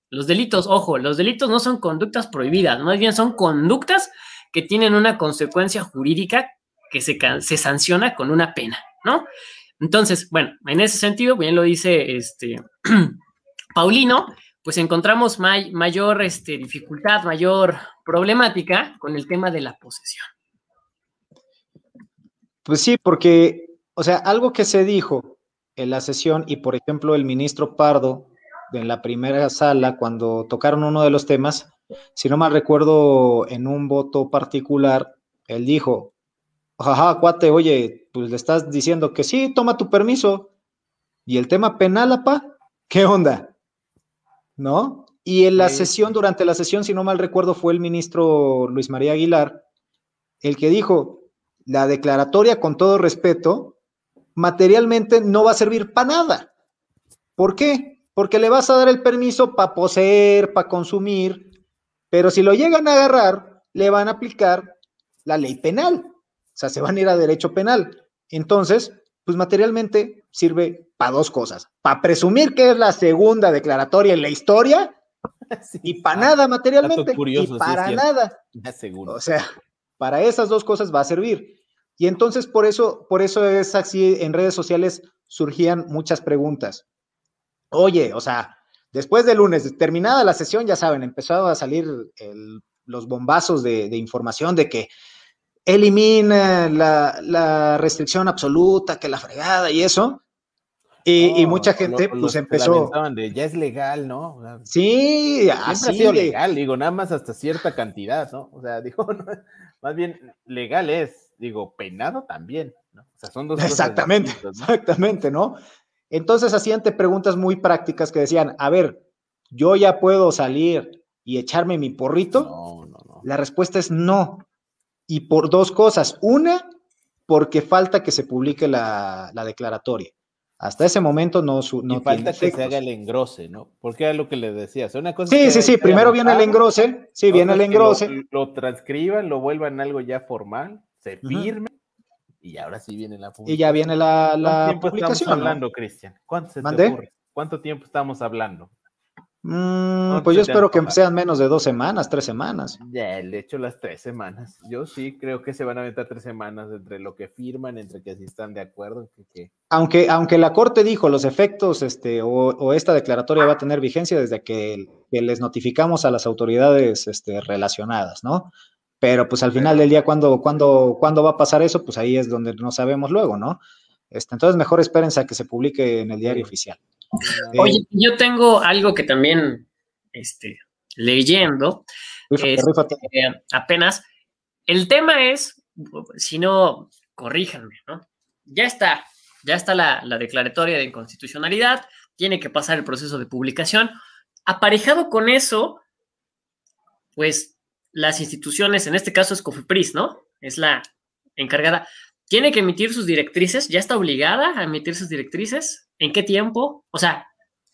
Los delitos, ojo, los delitos no son conductas prohibidas, más bien son conductas que tienen una consecuencia jurídica que se, se sanciona con una pena, ¿no? Entonces, bueno, en ese sentido, bien lo dice este <clears throat> Paulino, pues encontramos mayor este, dificultad, mayor problemática con el tema de la posesión. Pues sí, porque, o sea, algo que se dijo en la sesión y, por ejemplo, el ministro Pardo en la primera sala, cuando tocaron uno de los temas, si no mal recuerdo, en un voto particular, él dijo, jaja, cuate, oye, pues le estás diciendo que sí, toma tu permiso. ¿Y el tema penal, apa? ¿Qué onda? ¿No? Y en la sesión, durante la sesión, si no mal recuerdo, fue el ministro Luis María Aguilar el que dijo, la declaratoria, con todo respeto, materialmente no va a servir para nada. ¿Por qué? Porque le vas a dar el permiso para poseer, para consumir, pero si lo llegan a agarrar, le van a aplicar la ley penal. O sea, se van a ir a derecho penal. Entonces, pues materialmente sirve para dos cosas. Para presumir que es la segunda declaratoria en la historia <laughs> y para nada materialmente. y para nada. O sea, para esas dos cosas va a servir. Y entonces por eso, por eso es así, en redes sociales surgían muchas preguntas. Oye, o sea, Después del lunes, terminada la sesión, ya saben, empezó a salir los bombazos de, información de que elimina la, restricción absoluta, que la fregada y eso. Y, mucha gente pues empezó. De, ya es legal, ¿no? sí, así ha sido legal, digo, nada más hasta cierta cantidad, ¿no? O sea, <laughs> digo, más bien legal es, digo, penado también, ¿no? O sea, son dos Exactamente, exactamente, ¿no? Entonces hacían preguntas muy prácticas que decían, a ver, yo ya puedo salir y echarme mi porrito. No, no, no. La respuesta es no. Y por dos cosas. Una, porque falta que se publique la, declaratoria. Hasta ese momento no, no y falta que se haga el engrose, ¿no? Porque era lo que les decías. Una cosa sí, sí, sí. Primero viene el engrose. Sí, viene el engrose. Lo, lo, transcriban, lo vuelvan algo ya formal, se firme y ahora sí viene la publicación. Y ya viene la, la ¿Cuánto tiempo estamos hablando, Cristian? ¿Cuánto, ¿Cuánto tiempo estamos hablando? Mm, pues yo espero que sean menos de dos semanas, tres semanas. Ya, de hecho las tres semanas. Yo sí creo que se van a aventar tres semanas entre lo que firman, entre que si están de acuerdo. Aunque, aunque la Corte dijo los efectos este, o, esta declaratoria va a tener vigencia desde que, les notificamos a las autoridades este, relacionadas, ¿no? Pero pues al final del día, ¿cuándo, cuándo, ¿cuándo va a pasar eso? Pues ahí es donde no sabemos luego, ¿no? Este, entonces mejor espérense a que se publique en el diario oficial. Oye, yo tengo algo que también, este, leyendo, este, apenas, el tema es, si no, corríjanme, ¿no? Ya está, ya está la, la declaratoria de inconstitucionalidad, tiene que pasar el proceso de publicación. Aparejado con eso, pues las instituciones, en este caso es COFEPRIS, ¿no? Es la encargada. ¿Tiene que emitir sus directrices? ¿Ya está obligada a emitir sus directrices? ¿En qué tiempo? O sea,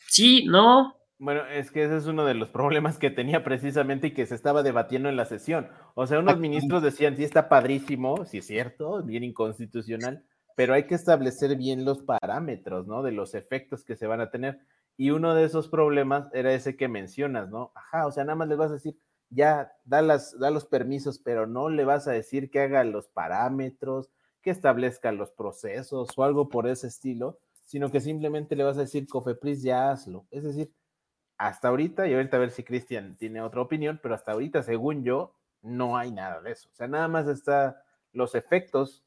sí, no. Bueno, es que ese es uno de los problemas que tenía precisamente y que se estaba debatiendo en la sesión. O sea, unos ministros decían, sí, está padrísimo, sí es cierto, bien inconstitucional, pero hay que establecer bien los parámetros, ¿no? De los efectos que se van a tener. Y uno de esos problemas era ese que mencionas, ¿no? Ajá, o sea, nada más le vas a decir, ya, da, las, da los permisos, pero no le vas a decir que haga los parámetros, que establezca los procesos o algo por ese estilo sino que simplemente le vas a decir, Cofepris, ya hazlo. Es decir, hasta ahorita, y ahorita a ver si Cristian tiene otra opinión, pero hasta ahorita, según yo, no hay nada de eso. O sea, nada más está los efectos,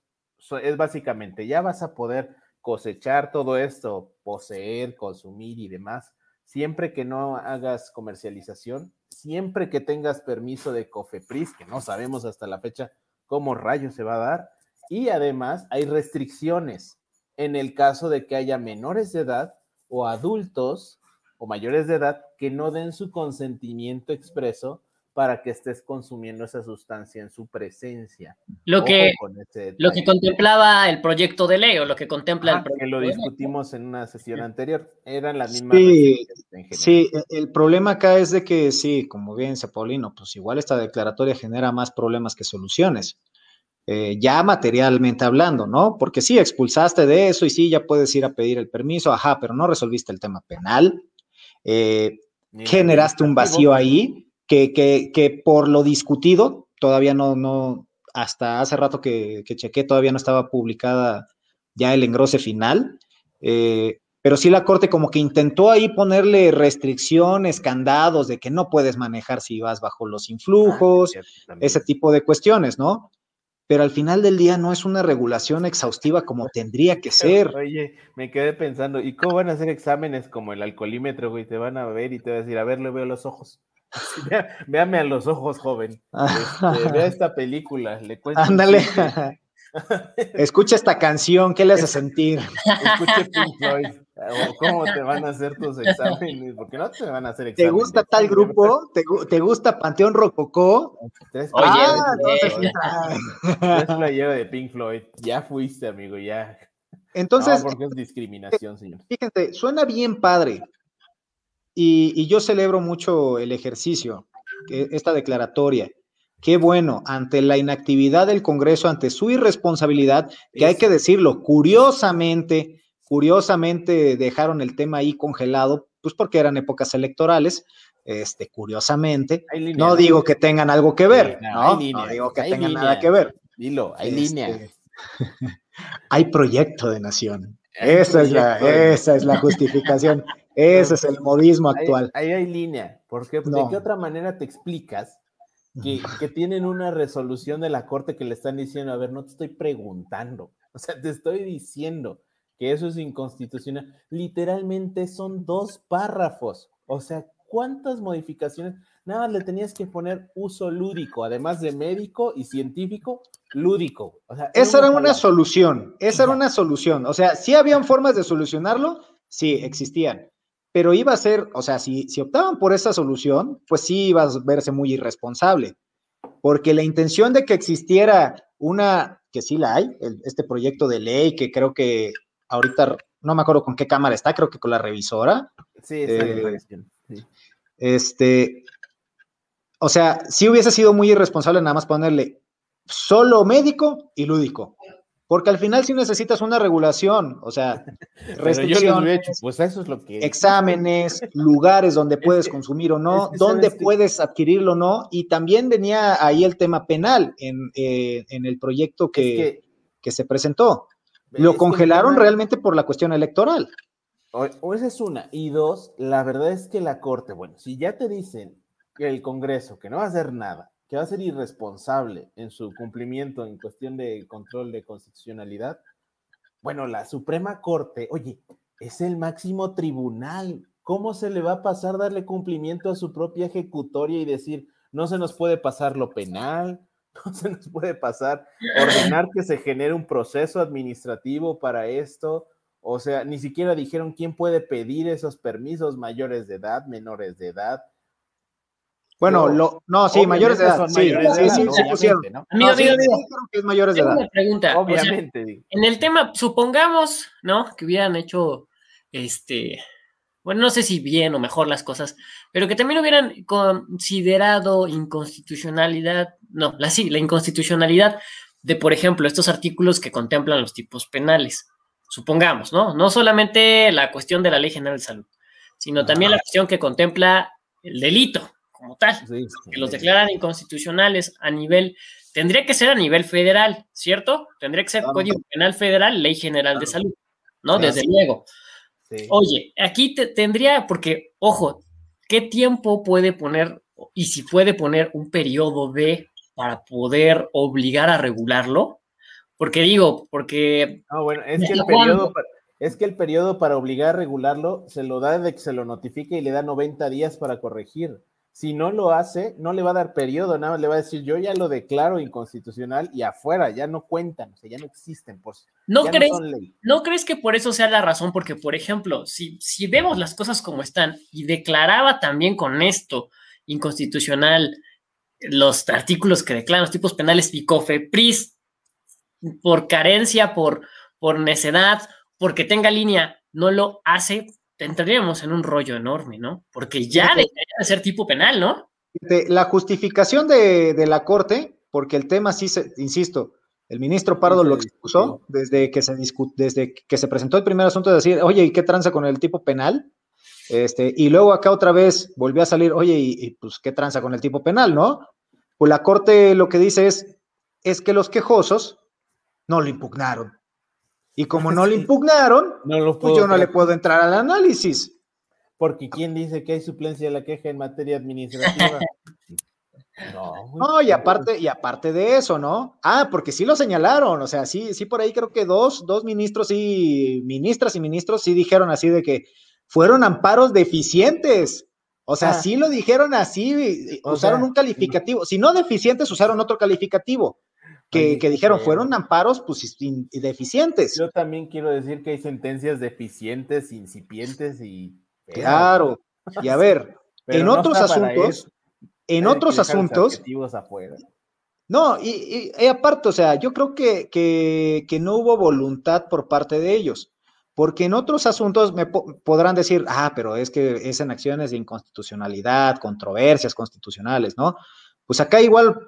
es básicamente, ya vas a poder cosechar todo esto, poseer, consumir y demás, siempre que no hagas comercialización, siempre que tengas permiso de Cofepris, que no sabemos hasta la fecha cómo rayos se va a dar, y además hay restricciones en el caso de que haya menores de edad o adultos o mayores de edad que no den su consentimiento expreso para que estés consumiendo esa sustancia en su presencia. Lo que, lo que contemplaba el proyecto de ley o lo que contempla el proyecto. Que lo discutimos en una sesión anterior. Eran las mismas. Sí, sí, e, el problema acá es de que, sí, como bien dice Paulino, pues igual esta declaratoria genera más problemas que soluciones. Eh, ya materialmente hablando, ¿no? Porque sí, expulsaste de eso y sí, ya puedes ir a pedir el permiso, ajá, pero no resolviste el tema penal, eh, generaste un vacío ahí que, que, que, por lo discutido, todavía no, no, hasta hace rato que, que chequé, todavía no estaba publicada ya el engrose final. Eh, pero sí la Corte como que intentó ahí ponerle restricciones, candados de que no puedes manejar si vas bajo los ah, influjos, ese tipo de cuestiones, ¿no? pero al final del día no es una regulación exhaustiva como <laughs> tendría que ser. Oye, me quedé pensando, ¿y cómo van a hacer exámenes como el alcoholímetro, güey? Te van a ver y te van a decir, a ver, le veo los ojos. Véame a los ojos, joven. Este, vea <laughs> esta película, le cuento. Ándale. <laughs> Escucha esta canción, ¿qué le hace sentir? <laughs> Escuche Pink Floyd. ¿Cómo te van a hacer tus exámenes? Porque no te van a hacer exámenes. ¿Te gusta tal grupo? ¿Te, gusta Panteón Rococó? Oye, ah, entonces playero de Pink Floyd. Ya fuiste, amigo, ya. Entonces. porque es discriminación, señor. Fíjense, suena bien padre. Y, y yo celebro mucho el ejercicio, esta declaratoria. Qué bueno, ante la inactividad del Congreso, ante su irresponsabilidad, que hay que decirlo, curiosamente, curiosamente dejaron el tema ahí congelado, pues porque eran épocas electorales, este, curiosamente. no digo que tengan algo que ver, ¿no? no digo que tengan nada que ver. Dilo, hay línea. Este, <laughs> hay proyecto de nación. esa, es la, esa es la justificación. Ese es el modismo actual. Ahí hay, línea. Porque, ¿De qué otra manera te explicas que, tienen una resolución de la corte que le están diciendo, a ver, no te estoy preguntando, o sea, te estoy diciendo que eso es inconstitucional. Literalmente son dos párrafos, o sea, ¿cuántas modificaciones? Nada le tenías que poner uso lúdico, además de médico y científico, lúdico. O sea, esa era una solución, esa era una solución. O sea, sí habían formas de solucionarlo, sí, existían pero iba a ser, o sea, si, si optaban por esa solución, pues sí iba a verse muy irresponsable, porque la intención de que existiera una, que sí la hay, este proyecto de ley que creo que ahorita, no me acuerdo con qué cámara está, creo que con la revisora. Sí, eh, sí. Este, o sea, sí hubiese sido muy irresponsable nada más ponerle solo médico y lúdico. Porque al final sí necesitas una regulación, o sea, restricciones, pues eso es lo que... Exámenes, lugares donde puedes consumir o no, dónde puedes adquirirlo o no, y también venía ahí el tema penal en, eh, el proyecto que, que, se presentó. Lo congelaron realmente por la cuestión electoral. O, esa es una. Y dos, la verdad es que la Corte, bueno, si ya te dicen que el Congreso que no va a hacer nada, que va a ser irresponsable en su cumplimiento en cuestión de control de constitucionalidad, bueno, la Suprema Corte, oye, es el máximo tribunal. ¿Cómo se le va a pasar darle cumplimiento a su propia ejecutoria y decir, no se nos puede pasar lo penal, <laughs> no se nos puede pasar ordenar que se genere un proceso administrativo para esto? O sea, ni siquiera dijeron quién puede pedir esos permisos mayores de edad, menores de edad. Bueno, lo, no, sí, mayores de edad. Sí, sí, sí, sí, pusieron. ¿no? Amigo, amigo, que es mayores de edad. Una pregunta. Obviamente. en el tema, supongamos, ¿no? Que hubieran hecho, este, bueno, no sé si bien o mejor las cosas, pero que también hubieran considerado inconstitucionalidad, no, la sí, la inconstitucionalidad de, por ejemplo, estos artículos que contemplan los tipos penales supongamos, ¿no? No solamente la cuestión de la Ley General de Salud, sino también la cuestión que contempla el delito como tal, que los declaran inconstitucionales a nivel, tendría que ser a nivel federal, ¿cierto? Tendría que ser Código Penal Federal, Ley General de Salud, ¿no? Desde luego. Oye, aquí te, tendría, porque, ojo, ¿qué tiempo puede poner y si puede poner un periodo de para poder obligar a regularlo? Porque digo, porque... No, bueno, es que el periodo... Para, es que el periodo para obligar a regularlo se lo da de que se lo notifique y le da 90 días para corregir. Si no lo hace, no le va a dar periodo, nada más le va a decir, yo ya lo declaro inconstitucional y afuera, ya no cuentan, o sea, ya no existen. Pues, ¿No, crees, no, crees que por eso sea la razón? Porque, por ejemplo, si, si vemos las cosas como están y declaraba también con esto inconstitucional los artículos que declaran los tipos penales y COFEPRIS por carencia, por, por necedad, porque tenga línea, no lo hace, entraríamos en un rollo enorme, ¿no? Porque ya debería de ser tipo penal, ¿no? La justificación de, la Corte, porque el tema sí, se, insisto, el ministro Pardo lo excusó desde que se desde que se presentó el primer asunto de decir, oye, ¿y qué tranza con el tipo penal? Este, y luego acá otra vez volvió a salir, oye, y, y, pues qué tranza con el tipo penal, ¿no? Pues la Corte lo que dice es, es que los quejosos no lo impugnaron. Y como no lo impugnaron, pues yo no le puedo entrar al análisis. Porque ¿quién dice que hay suplencia de la queja en materia administrativa? <laughs> no, no, y aparte, y aparte de eso, ¿no? Ah, porque sí lo señalaron, o sea, sí, sí por ahí creo que dos, dos ministros y ministras y ministros sí dijeron así de que fueron amparos deficientes. O sea, ah. sí lo dijeron así, usaron un calificativo. Si no deficientes, usaron otro calificativo que, dijeron fueron amparos pues deficientes. Yo también quiero decir que hay sentencias deficientes, incipientes y... Claro, y a ver, <laughs> en otros asuntos, en otros asuntos... No, y, aparte, o sea, yo creo que, que, no hubo voluntad por parte de ellos, porque en otros asuntos me podrán decir, ah, pero es que es en acciones de inconstitucionalidad, controversias constitucionales, ¿no? Pues acá igual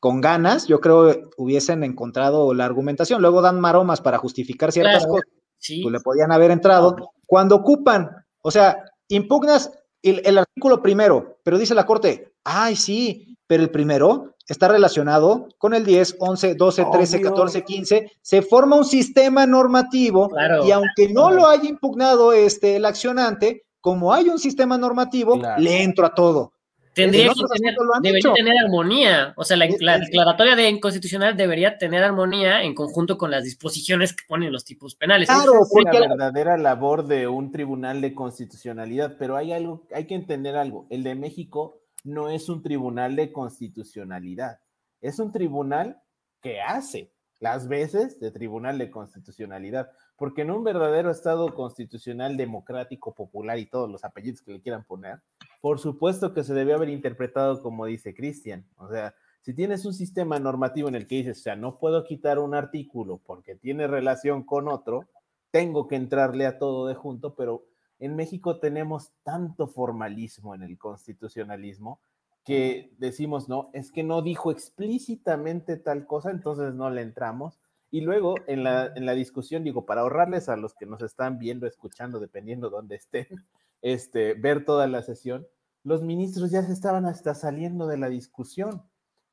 con ganas, yo creo hubiesen encontrado la argumentación. Luego dan maromas para justificar ciertas cosas. Pues le podían haber entrado. Cuando ocupan, o sea, impugnas el, artículo primero, pero dice la Corte, ay, sí, pero el primero está relacionado con el 10, 11, 12, 13, 14, 15. Se forma un sistema normativo y aunque no lo haya impugnado este, el accionante, como hay un sistema normativo, le entro a todo. Tendría que tener, debería tener armonía. O sea, la, declaratoria de inconstitucional debería tener armonía en conjunto con las disposiciones que ponen los tipos penales. Claro, es la verdadera labor de un tribunal de constitucionalidad, pero hay algo, hay que entender algo. El de México no es un tribunal de constitucionalidad, es un tribunal que hace las veces de tribunal de constitucionalidad, porque en un verdadero Estado constitucional, democrático, popular y todos los apellidos que le quieran poner, por supuesto que se debe haber interpretado como dice Cristian. O sea, si tienes un sistema normativo en el que dices, o sea, no puedo quitar un artículo porque tiene relación con otro, tengo que entrarle a todo de junto, pero en México tenemos tanto formalismo en el constitucionalismo que decimos, no, es que no dijo explícitamente tal cosa, entonces no le entramos. Y luego en la, en la discusión, digo, para ahorrarles a los que nos están viendo, escuchando, dependiendo dónde estén, <laughs> este, ver toda la sesión, los ministros ya se estaban hasta saliendo de la discusión.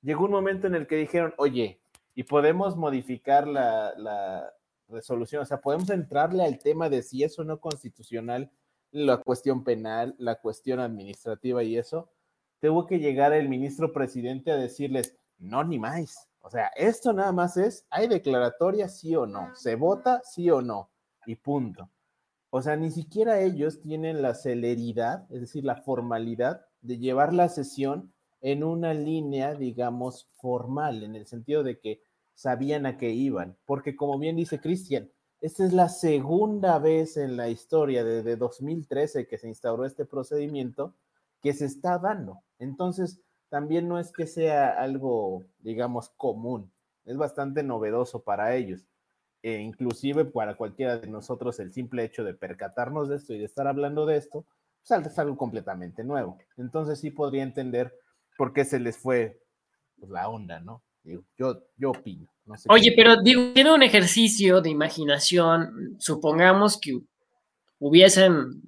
Llegó un momento en el que dijeron, oye, y podemos modificar la, la resolución, o sea, podemos entrarle al tema de si es o no constitucional la cuestión penal, la cuestión administrativa y eso. Tuvo que llegar el ministro presidente a decirles, no, ni más. O sea, esto nada más es, hay declaratoria sí o no, se vota sí o no, y punto. O sea, ni siquiera ellos tienen la celeridad, es decir, la formalidad de llevar la sesión en una línea, digamos, formal, en el sentido de que sabían a qué iban, porque como bien dice Cristian, esta es la segunda vez en la historia desde 2013 que se instauró este procedimiento que se está dando. Entonces, también no es que sea algo, digamos, común, es bastante novedoso para ellos. E inclusive para cualquiera de nosotros el simple hecho de percatarnos de esto y de estar hablando de esto, pues es algo completamente nuevo. Entonces sí podría entender por qué se les fue pues, la onda, ¿no? yo, yo opino. Oye, pero digo, tiene un ejercicio de imaginación, supongamos que hubiesen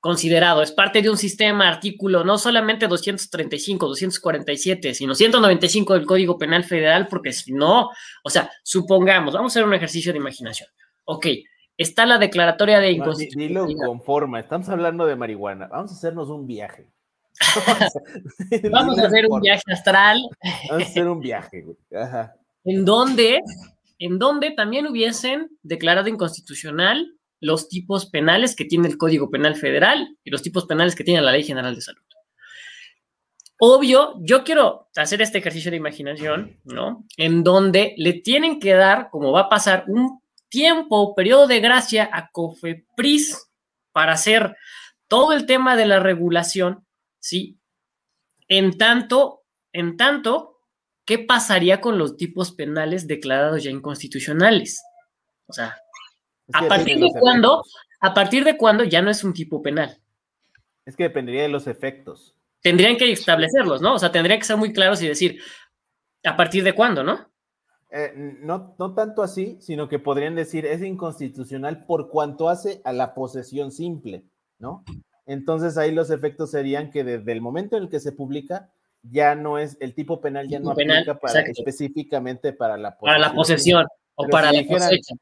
considerado, es parte de un sistema artículo no solamente 235, 247, sino 195 del Código Penal Federal, porque si no, o sea, supongamos, vamos a hacer un ejercicio de imaginación. Ok, está la declaratoria de inconstitucionalidad. Dilo estamos hablando de marihuana, vamos a hacernos un viaje. <laughs> vamos a hacer un viaje astral. Vamos a hacer un viaje, Ajá. En donde, en donde también hubiesen declarado inconstitucional los tipos penales que tiene el Código Penal Federal y los tipos penales que tiene la Ley General de Salud. Obvio, yo quiero hacer este ejercicio de imaginación, ¿no? En donde le tienen que dar, como va a pasar, un tiempo, periodo de gracia a COFEPRIS para hacer todo el tema de la regulación, ¿sí? En tanto, en tanto, ¿qué pasaría con los tipos penales declarados ya inconstitucionales? O sea, ¿A partir de cuándo? ¿A partir de cuándo ya no es un tipo penal? Es que dependería de los efectos. Tendrían que establecerlos, ¿no? O sea, tendría que ser muy claros y decir, ¿a partir de cuándo, no? Eh, no, no tanto así, sino que podrían decir es inconstitucional por cuanto hace a la posesión simple, ¿no? Entonces ahí los efectos serían que desde el momento en el que se publica ya no es el tipo penal ya no aplica para, específicamente para la posesión. Para la posesión. O para la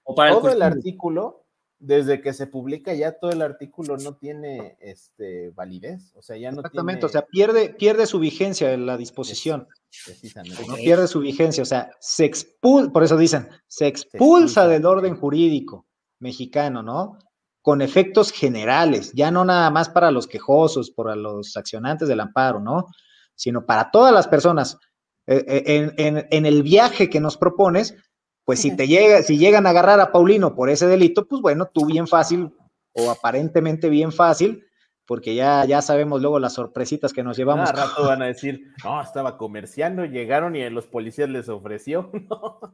o para todo el, artículo, desde que se publica ya todo el artículo no tiene este, validez, o sea, ya no Exactamente, o sea, pierde, pierde su vigencia en la disposición. Precisamente. No pierde su vigencia, o sea, se expulsa, por eso dicen, se expulsa, del orden jurídico mexicano, ¿no? Con efectos generales, ya no nada más para los quejosos, para los accionantes del amparo, ¿no? Sino para todas las personas. Eh, eh, en, en el viaje que nos propones, pues si te llega, si llegan a agarrar a Paulino por ese delito, pues bueno, tú bien fácil o aparentemente bien fácil, porque ya, ya sabemos luego las sorpresitas que nos llevamos. Cada rato van a <laughs> decir, no, estaba comerciando, llegaron y los policías les ofreció. <laughs>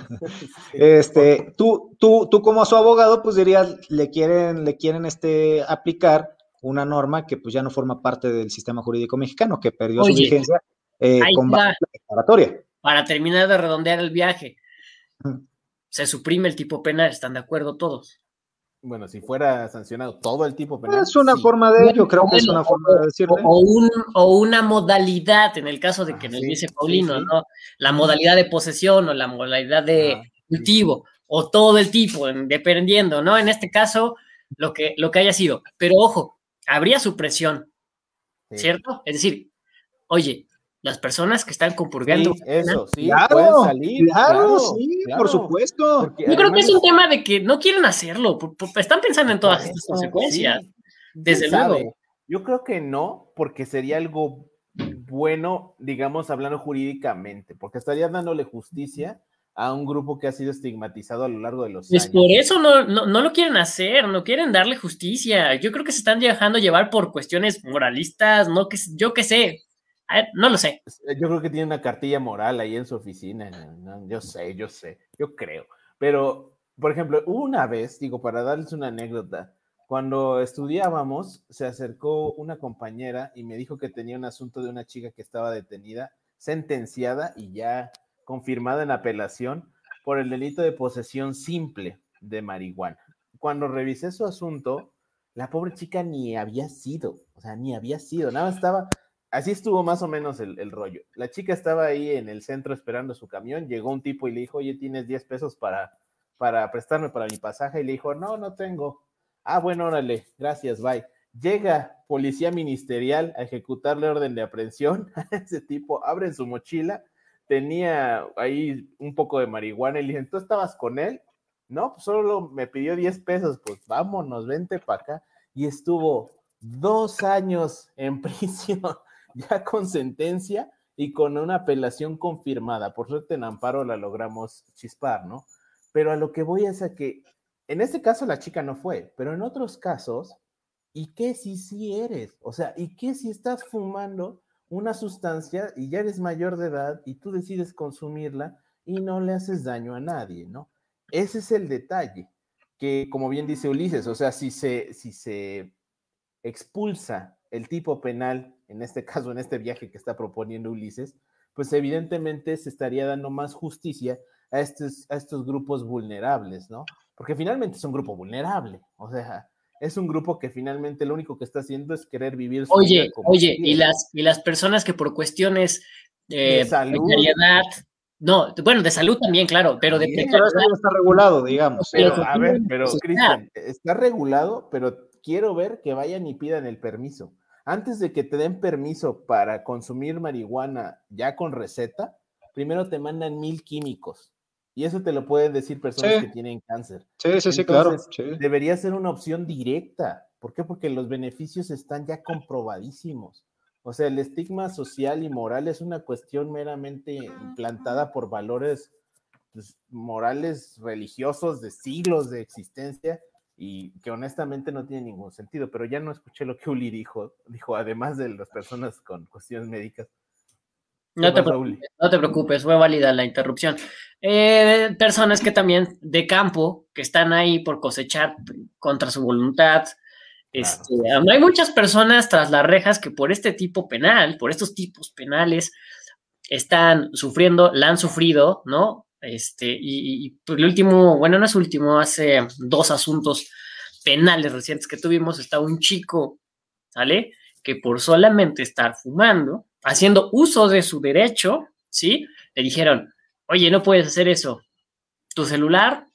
<laughs> este, tú, tú, tú como su abogado, pues dirías, le quieren, le quieren este, aplicar una norma que pues ya no forma parte del sistema jurídico mexicano, que perdió su vigencia eh, con la declaratoria. Para terminar de redondear el viaje, se suprime el tipo penal, ¿están de acuerdo todos? Bueno, si fuera sancionado todo el tipo penal. Es una forma de ello, creo que es una forma de decirlo. O, una modalidad, en el caso de que ah, nos dice Paulino, ¿no? La modalidad de posesión o la modalidad de ah, cultivo, o todo el tipo, dependiendo, ¿no? En este caso, lo que, lo que haya sido. Pero ojo, habría supresión, ¿cierto? Es decir, oye, las personas que están compurgando. eso, sí, claro, pueden salir. Claro, sí, por supuesto. Yo creo que es un tema de que no quieren hacerlo, están pensando en todas estas consecuencias. Desde luego. Yo creo que no, porque sería algo bueno, digamos, hablando jurídicamente, porque estaría dándole justicia a un grupo que ha sido estigmatizado a lo largo de los pues años. por eso no, no, lo quieren hacer, no quieren darle justicia. Yo creo que se están dejando llevar por cuestiones moralistas, no que yo qué sé, no lo sé. Yo creo que tiene una cartilla moral ahí en su oficina. Yo sé, yo sé, yo creo. Pero, por ejemplo, una vez, digo, para darles una anécdota, cuando estudiábamos, se acercó una compañera y me dijo que tenía un asunto de una chica que estaba detenida, sentenciada y ya confirmada en apelación por el delito de posesión simple de marihuana. Cuando revisé su asunto, la pobre chica ni había sido, o sea, ni había sido, nada estaba, así estuvo más o menos el, rollo. La chica estaba ahí en el centro esperando su camión, llegó un tipo y le dijo, oye, tienes 10 pesos para, para prestarme para mi pasaje, y le dijo, no, no tengo. Ah, bueno, órale, gracias, bye. Llega policía ministerial a ejecutarle orden de aprehensión <laughs> a ese tipo, abren su mochila, tenía ahí un poco de marihuana y le dicen, ¿tú estabas con él? No, pues solo me pidió 10 pesos, pues vámonos, vente para acá. Y estuvo dos años en <laughs> prisión, <laughs> ya con sentencia y con una apelación confirmada. Por suerte en amparo la logramos chispar, ¿no? Pero a lo que voy es a que en este caso la chica no fue, pero en otros casos, ¿y qué si sí eres? O sea, ¿y qué si estás fumando una sustancia y ya eres mayor de edad y tú decides consumirla y no le haces daño a nadie, ¿no? Ese es el detalle, que como bien dice Ulises, o sea, si se, si se expulsa el tipo penal, en este <laughs> caso, en este viaje que está proponiendo Ulises, pues evidentemente se estaría dando más justicia a estos, a estos grupos vulnerables, ¿no? Porque finalmente es un grupo vulnerable, o sea, es un grupo que finalmente lo único que está haciendo es querer vivir su Oye, vida oye, y las, y las personas que por cuestiones de, salud, no, bueno, de salud también, claro, pero de pero está regulado, digamos. Pero, a ver, pero Cristian, está regulado, pero quiero ver que vayan y pidan el permiso. Antes de que te den permiso para consumir marihuana ya con receta, primero te mandan mil químicos. Y eso te lo pueden decir personas que tienen cáncer. Sí, sí, sí, claro. Debería ser una opción directa. ¿Por qué? Porque los beneficios están ya comprobadísimos. O sea, el estigma social y moral es una cuestión meramente implantada por valores pues, morales religiosos de siglos de existencia y que honestamente no tiene ningún sentido. Pero ya no escuché lo que Uli dijo, dijo además de las personas con cuestiones médicas. No te, preocupes, no te preocupes, fue válida la interrupción. Eh, personas que también de campo, que están ahí por cosechar contra su voluntad, este, hay muchas personas tras las rejas que por este tipo penal, por estos tipos penales, están sufriendo, la han sufrido, ¿no? Este, y, por el último, bueno, no es último, hace dos asuntos penales recientes que tuvimos, está un chico, ¿sale? Que por solamente estar fumando, haciendo uso de su derecho, ¿sí? Le dijeron, oye, no puedes hacer eso, tu celular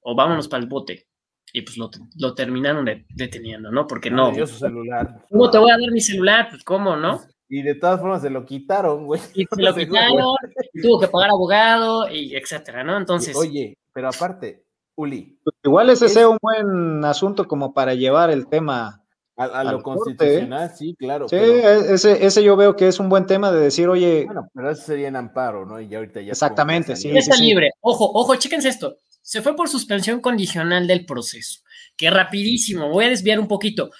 o vámonos para el bote y pues lo, terminaron deteniendo, ¿no? Porque no. su celular. ¿Cómo te voy a dar mi celular? Pues, ¿cómo, no? Y de todas formas se lo quitaron, güey. Y se <laughs> lo quitaron, tuvo que pagar abogado, y etcétera, ¿no? Entonces. Oye, pero aparte, Uli. Pues, igual ese sea un buen asunto como para llevar el tema. A, lo constitucional, sí, claro. Sí, e, ese, ese yo veo que es un buen tema de decir, oye. Bueno, pero eso sería en amparo, ¿no? Y ya ahorita ya. Exactamente, sí. Está libre. Ojo, ojo, chéquense esto se fue por suspensión condicional del proceso, que rapidísimo, voy a desviar un poquito.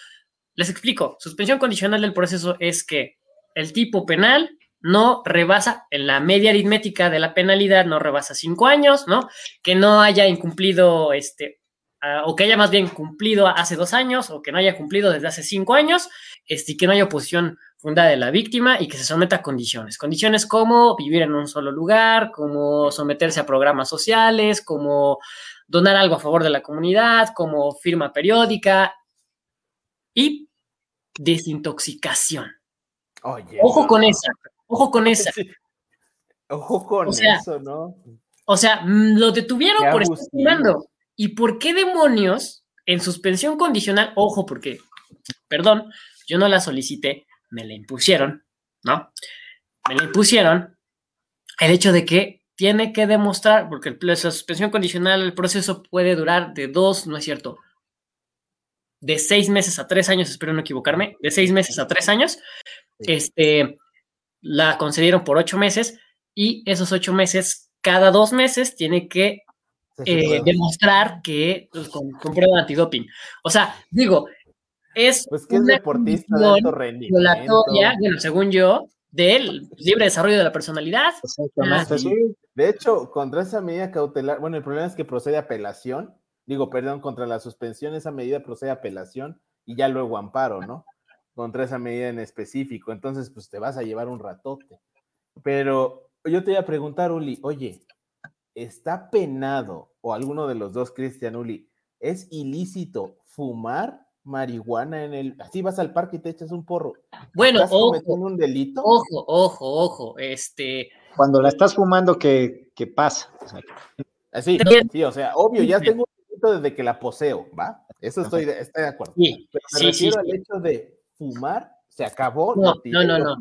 Les explico, suspensión condicional del proceso es que el tipo penal no rebasa en la media aritmética de la penalidad, no rebasa cinco años, ¿no? Que no haya incumplido este, o que haya más bien cumplido hace dos años, o que no haya cumplido desde hace cinco años, este, y que no haya oposición fundada de la víctima y que se someta a condiciones. Condiciones como vivir en un solo lugar, como someterse a programas sociales, como donar algo a favor de la comunidad, como firma periódica y desintoxicación. Ojo con esa, ojo con esa. <laughs> Ojo con eso, ¿no? O sea, mm, lo detuvieron por estar fumando. ¿Y por qué demonios en suspensión condicional? Ojo, porque, perdón, yo no la solicité, me la impusieron, ¿no? Me la impusieron el hecho de que tiene que demostrar, porque la suspensión condicional, el proceso puede durar de dos, no es cierto, de seis meses a tres años, espero no equivocarme, de seis meses a tres años, este, la concedieron por ocho meses y esos ocho meses, cada dos meses tiene que eh, demostrar que pues, con, prueba de antidoping. O sea, digo, es. Pues que es deportista de alto rendimiento. bueno, según yo, del libre desarrollo de la personalidad. De hecho, contra esa medida cautelar, bueno, el problema es que procede apelación. Digo, perdón, contra la suspensión, esa medida procede apelación y ya luego amparo, ¿no? Contra esa medida en específico. Entonces, pues te vas a llevar un ratote. Pero yo te voy a preguntar, Uli, oye, ¿está penado o alguno de los dos, Cristian Uli, es ilícito fumar marihuana en el. Así vas al parque y te echas un porro. Bueno, ojo. un delito? Ojo, ojo, ojo. Este. Cuando la estás fumando, ¿qué, qué pasa? Así, sí, o sea, obvio, ya tengo un delito desde que la poseo, ¿va? Eso estoy de, estoy de acuerdo. Sí, Pero me sí, refiero sí, al hecho de fumar, se acabó. No, no, no, no.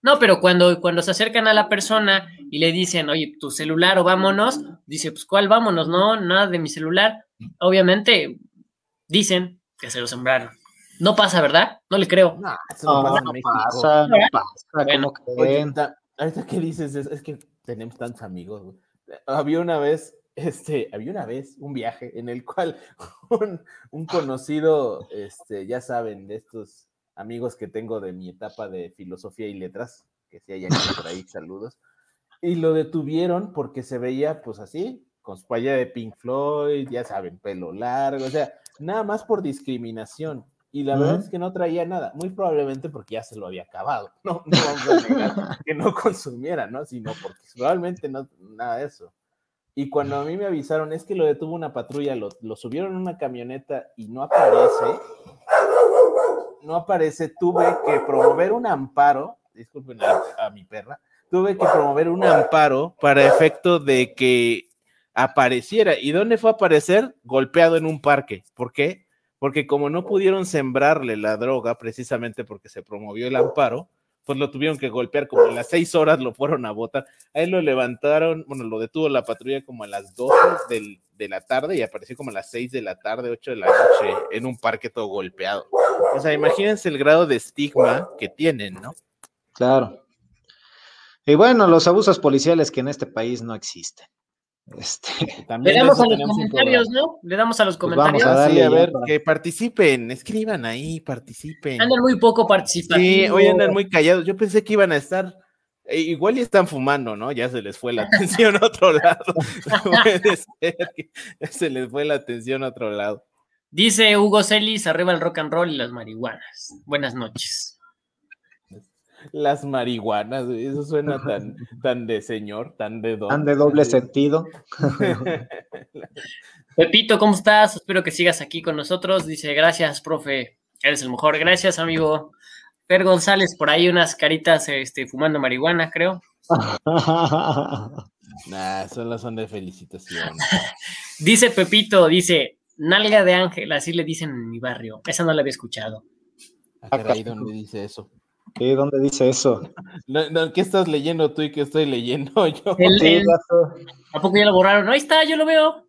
No, pero cuando, cuando se acercan a la persona y le dicen, oye, tu celular o vámonos, dice, pues ¿cuál vámonos? No, nada de mi celular. Obviamente dicen que se lo sembraron. No pasa, ¿verdad? No le creo. No, eso no, No, pasa no pasa, no pasa, Bueno, ¿cómo Oye, ahorita que dices eso, es que tenemos tantos amigos. Había una vez, este, había una vez un viaje en el cual <laughs> un, un conocido, este, ya saben, de estos amigos que tengo de mi etapa de filosofía y letras, que si hay alguien por ahí, saludos, y lo detuvieron porque se veía, pues así, con su palla de Pink Floyd, ya saben, pelo largo, o sea, nada más por discriminación. Y la verdad es que no traía nada, muy probablemente porque ya se lo había acabado. No, <laughs> no vamos a negar que no consumiera, ¿no? Sino porque probablemente no, nada de eso. Y cuando a mí me avisaron, es que lo detuvo una patrulla, lo, lo subieron en una camioneta y no aparece, no aparece, tuve que promover un amparo, disculpen a, a mi perra, tuve que promover un amparo para efecto de que apareciera. ¿Y dónde fue a aparecer? Golpeado en un parque. ¿Por qué? Porque como no pudieron sembrarle la droga, precisamente porque se promovió el amparo, pues lo tuvieron que golpear como a las seis horas lo fueron a botar. A él lo levantaron, bueno, lo detuvo la patrulla como a las 12 del- de la tarde y apareció como a las 6 de la tarde, 8 de la noche en un parque todo golpeado. O sea, imagínense el grado de estigma que tienen, ¿no? Claro. Y bueno, los abusos policiales que en este país no existen. Este, <laughs> También Le damos a los comentarios, ¿no? Le damos a los Pues vamos comentarios. a Ah, sí, darle a ya ver, para- que participen, escriban ahí, participen. Andan muy poco participativos. Sí, hoy andan muy callados. Yo pensé que iban a estar, eh, igual y están fumando, ¿no? Ya se les fue la <laughs> atención a otro lado. <laughs> Puede ser que ya se les fue la atención a otro lado. Dice Hugo Celis, arriba el rock and roll y las marihuanas. Buenas noches. Las marihuanas, eso suena tan, tan de señor, tan de don. han de doble sentido. <laughs> Pepito, ¿cómo estás? Espero que sigas aquí con nosotros. Dice, gracias, profe. Eres el mejor. Gracias, amigo. Per González, por ahí unas caritas este, fumando marihuana, creo. <laughs> Nah, solo son de felicitación. <laughs> Dice Pepito, dice, nalga de ángel, así le dicen en mi barrio. Esa no la había escuchado. Ah, caray, ¿dónde dice eso? ¿Qué? ¿Dónde dice eso? No, no, ¿Qué estás leyendo tú y qué estoy leyendo <laughs> yo? El- Sí, el-. ¿A poco ya lo borraron? Ahí está, yo lo veo.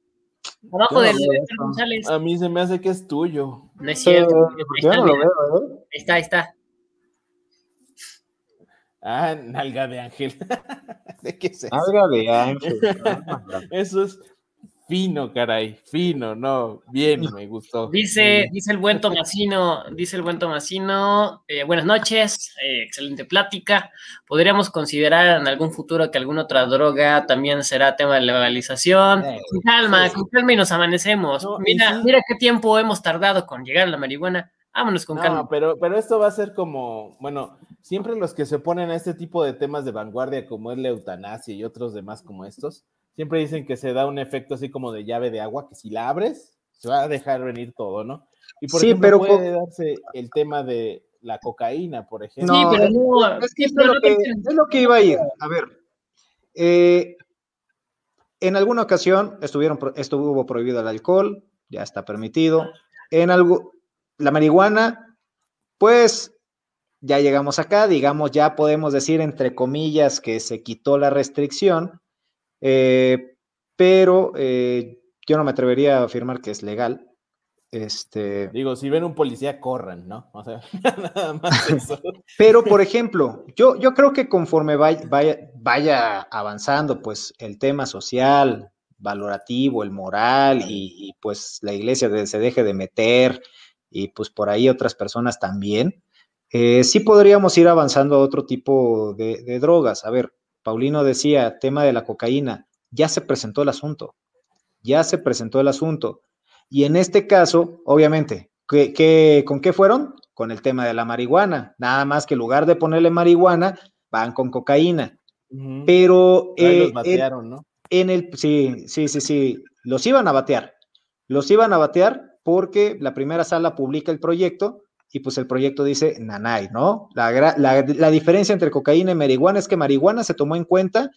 Abajo no del. González. A mí se me hace que es tuyo. No es cierto. Ahí Yo está, no lo veo, ¿eh? Ahí está, ahí está. Ah, nalga de ángel. <laughs> ¿De qué es eso? Alga de ángel. <laughs> Eso es fino, caray, fino, no, bien, me gustó. Dice, dice el buen Tomasino, dice el buen Tomasino, eh, buenas noches, eh, excelente plática. ¿Podríamos considerar en algún futuro que alguna otra droga también será tema de legalización? Eh, Con calma, sí, con calma y nos amanecemos. No, mira, mira qué tiempo hemos tardado con llegar a la marihuana. Vámonos con No, calma. pero, pero esto va a ser como, bueno, siempre los que se oponen a este tipo de temas de vanguardia, como es la eutanasia y otros demás como estos, siempre dicen que se da un efecto así como de llave de agua, que si la abres, se va a dejar venir todo, ¿no? Y por Sí, ejemplo, pero puede darse el tema de la cocaína, por ejemplo. sí, pero es- no, Es que es lo que, te- es lo que iba a ir. A ver, eh, en alguna ocasión estuvieron, estuvo prohibido el alcohol, ya está permitido. En algo, la marihuana, pues ya llegamos acá, digamos, ya podemos decir entre comillas que se quitó la restricción, eh, pero eh, yo no me atrevería a afirmar que es legal. Este, Digo, si ven un policía, corran, ¿no? O sea, <laughs> nada más eso. <laughs> Pero, por ejemplo, yo, yo creo que conforme vaya, vaya, vaya avanzando, pues el tema social, valorativo, el moral, y, y, pues la iglesia se deje de meter, y pues por ahí otras personas también, eh, sí podríamos ir avanzando a otro tipo de, de drogas. A ver, Paulino decía, tema de la cocaína, ya se presentó el asunto, ya se presentó el asunto. Y en este caso, obviamente, ¿qué, qué, con qué fueron? Con el tema de la marihuana. Nada más que en lugar de ponerle marihuana, van con cocaína. pero... Eh, los batearon, ¿no? En el, sí, sí, sí, sí, los iban a batear. Los iban a batear porque la primera sala publica el proyecto y pues el proyecto dice nanay, ¿no? La, la, diferencia entre cocaína y marihuana es que marihuana se tomó en cuenta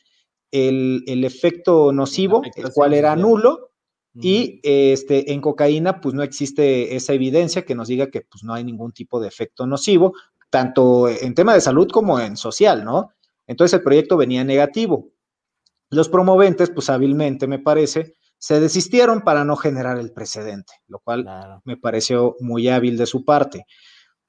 el, efecto nocivo, el cual era nulo, y este, en cocaína pues no existe esa evidencia que nos diga que pues no hay ningún tipo de efecto nocivo, tanto en tema de salud como en social, ¿no? Entonces el proyecto venía negativo. Los promoventes, pues hábilmente me parece, se desistieron para no generar el precedente, lo cual me pareció muy hábil de su parte.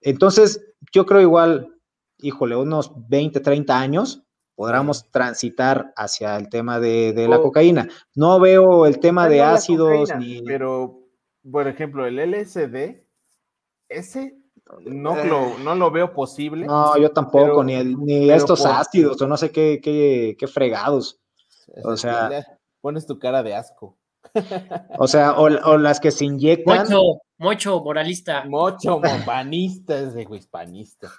Entonces, yo creo igual, híjole, unos 20, 30 años podamos transitar hacia el tema de, la cocaína. No veo el tema de ácidos ni... Pero, por ejemplo, el LSD, ese no lo, no lo veo posible. No, yo tampoco, ni, ni estos ácidos o no sé qué, qué, qué fregados. O sea... Pones tu cara de asco. O sea, o, las que se inyectan. Mocho, mocho moralista. Mocho, panista, es de hispanista.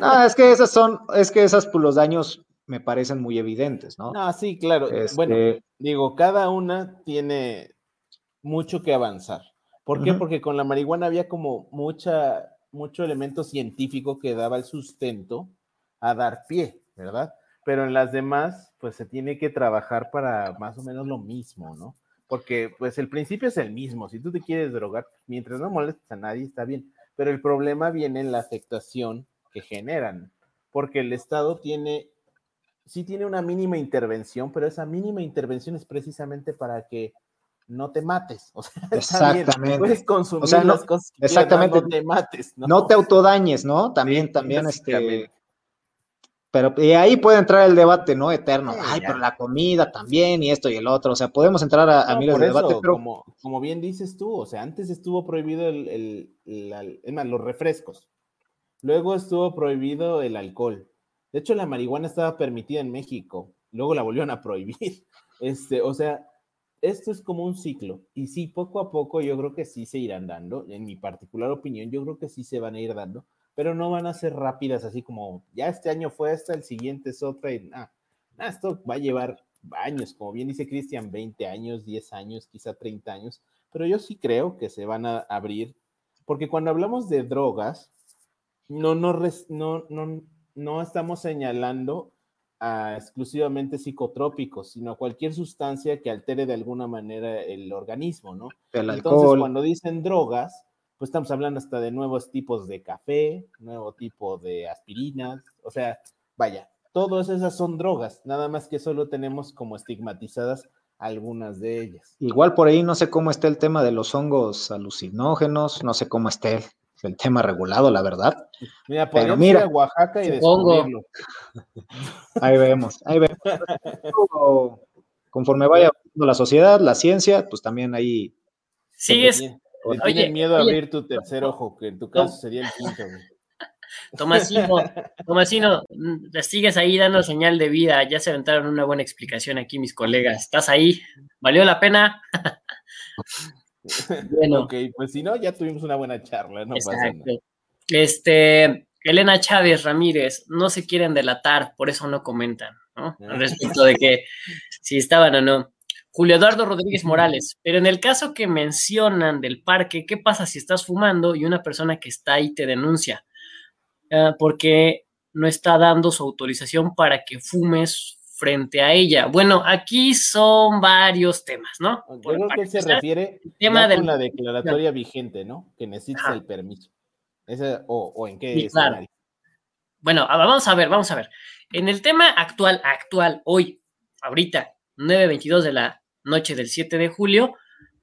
No, es que esas son, es que esas, pues los daños me parecen muy evidentes, ¿no? No, sí, claro. Bueno, este digo, cada una tiene mucho que avanzar. ¿Por qué? Porque con la marihuana había como mucha, mucho elemento científico que daba el sustento a dar pie, ¿verdad? Pero en las demás, pues se tiene que trabajar para más o menos lo mismo, ¿no? Porque pues el principio es el mismo, si tú te quieres drogar, mientras no molestes a nadie, está bien, pero el problema viene en la afectación que generan, porque el Estado tiene, sí tiene una mínima intervención, pero esa mínima intervención es precisamente para que no te mates, o sea, <laughs> exactamente. puedes consumir las cosas exactamente. no te mates, ¿no? No te autodañes, ¿no? También, también, este, pero y ahí puede entrar el debate, ¿no? Eterno. Ay, pero la comida también y esto y el otro. O sea, podemos entrar a, miles de debates, pero. Como, como, bien dices tú, o sea, antes estuvo prohibido el, el, los refrescos. Luego estuvo prohibido el alcohol. De hecho, la marihuana estaba permitida en México. Luego la volvieron a prohibir. <laughs> Este, o sea, esto es como un ciclo. Y sí, poco a poco yo creo que sí se irán dando. En mi particular opinión, yo creo que sí se van a ir dando pero no van a ser rápidas, así como ya este año fue esta, el siguiente es otra, y nada, esto va a llevar años, como bien dice Cristian, 20 años, 10 años, quizá 30 años, pero yo sí creo que se van a abrir, porque cuando hablamos de drogas, no, no, no, no, no estamos señalando a exclusivamente psicotrópicos, sino a cualquier sustancia que altere de alguna manera el organismo, ¿no? Entonces, cuando dicen drogas, pues estamos hablando hasta de nuevos tipos de café, nuevo tipo de aspirinas, o sea, vaya, todas esas son drogas, nada más que solo tenemos como estigmatizadas algunas de ellas. Igual por ahí no sé cómo está el tema de los hongos alucinógenos, no sé cómo esté el, tema regulado, la verdad. Mira, podemos mira, ir a Oaxaca y descubrirlo. <laughs> Ahí vemos, ahí vemos. Conforme vaya la sociedad, la ciencia, pues también ahí. Sí, es, Oye, miedo a abrir tu tercer ojo, que en tu caso sería el quinto. <laughs> Tomasino, Tomasino, mm, sigues ahí dando señal de vida. Ya se aventaron una buena explicación aquí mis colegas. ¿Estás ahí? ¿Valió la pena? <laughs> bueno. Ok, pues si no, ya tuvimos una buena charla, no Este, Elena Chávez Ramírez, no se quieren delatar, por eso no comentan, ¿no? Ah. Respecto de que si estaban o no. Julio Eduardo Rodríguez Morales. Pero en el caso que mencionan del parque, ¿qué pasa si estás fumando y una persona que está ahí te denuncia? Ah, porque no está dando su autorización para que fumes frente a ella. Bueno, aquí son varios temas, ¿no? Yo creo que se refiere tema de la declaratoria vigente, ¿no? Que necesitas el permiso. o, en qué Bueno, vamos a ver, vamos a ver. En el tema actual, actual, hoy, ahorita, 9.22 de la noche del 7 de julio,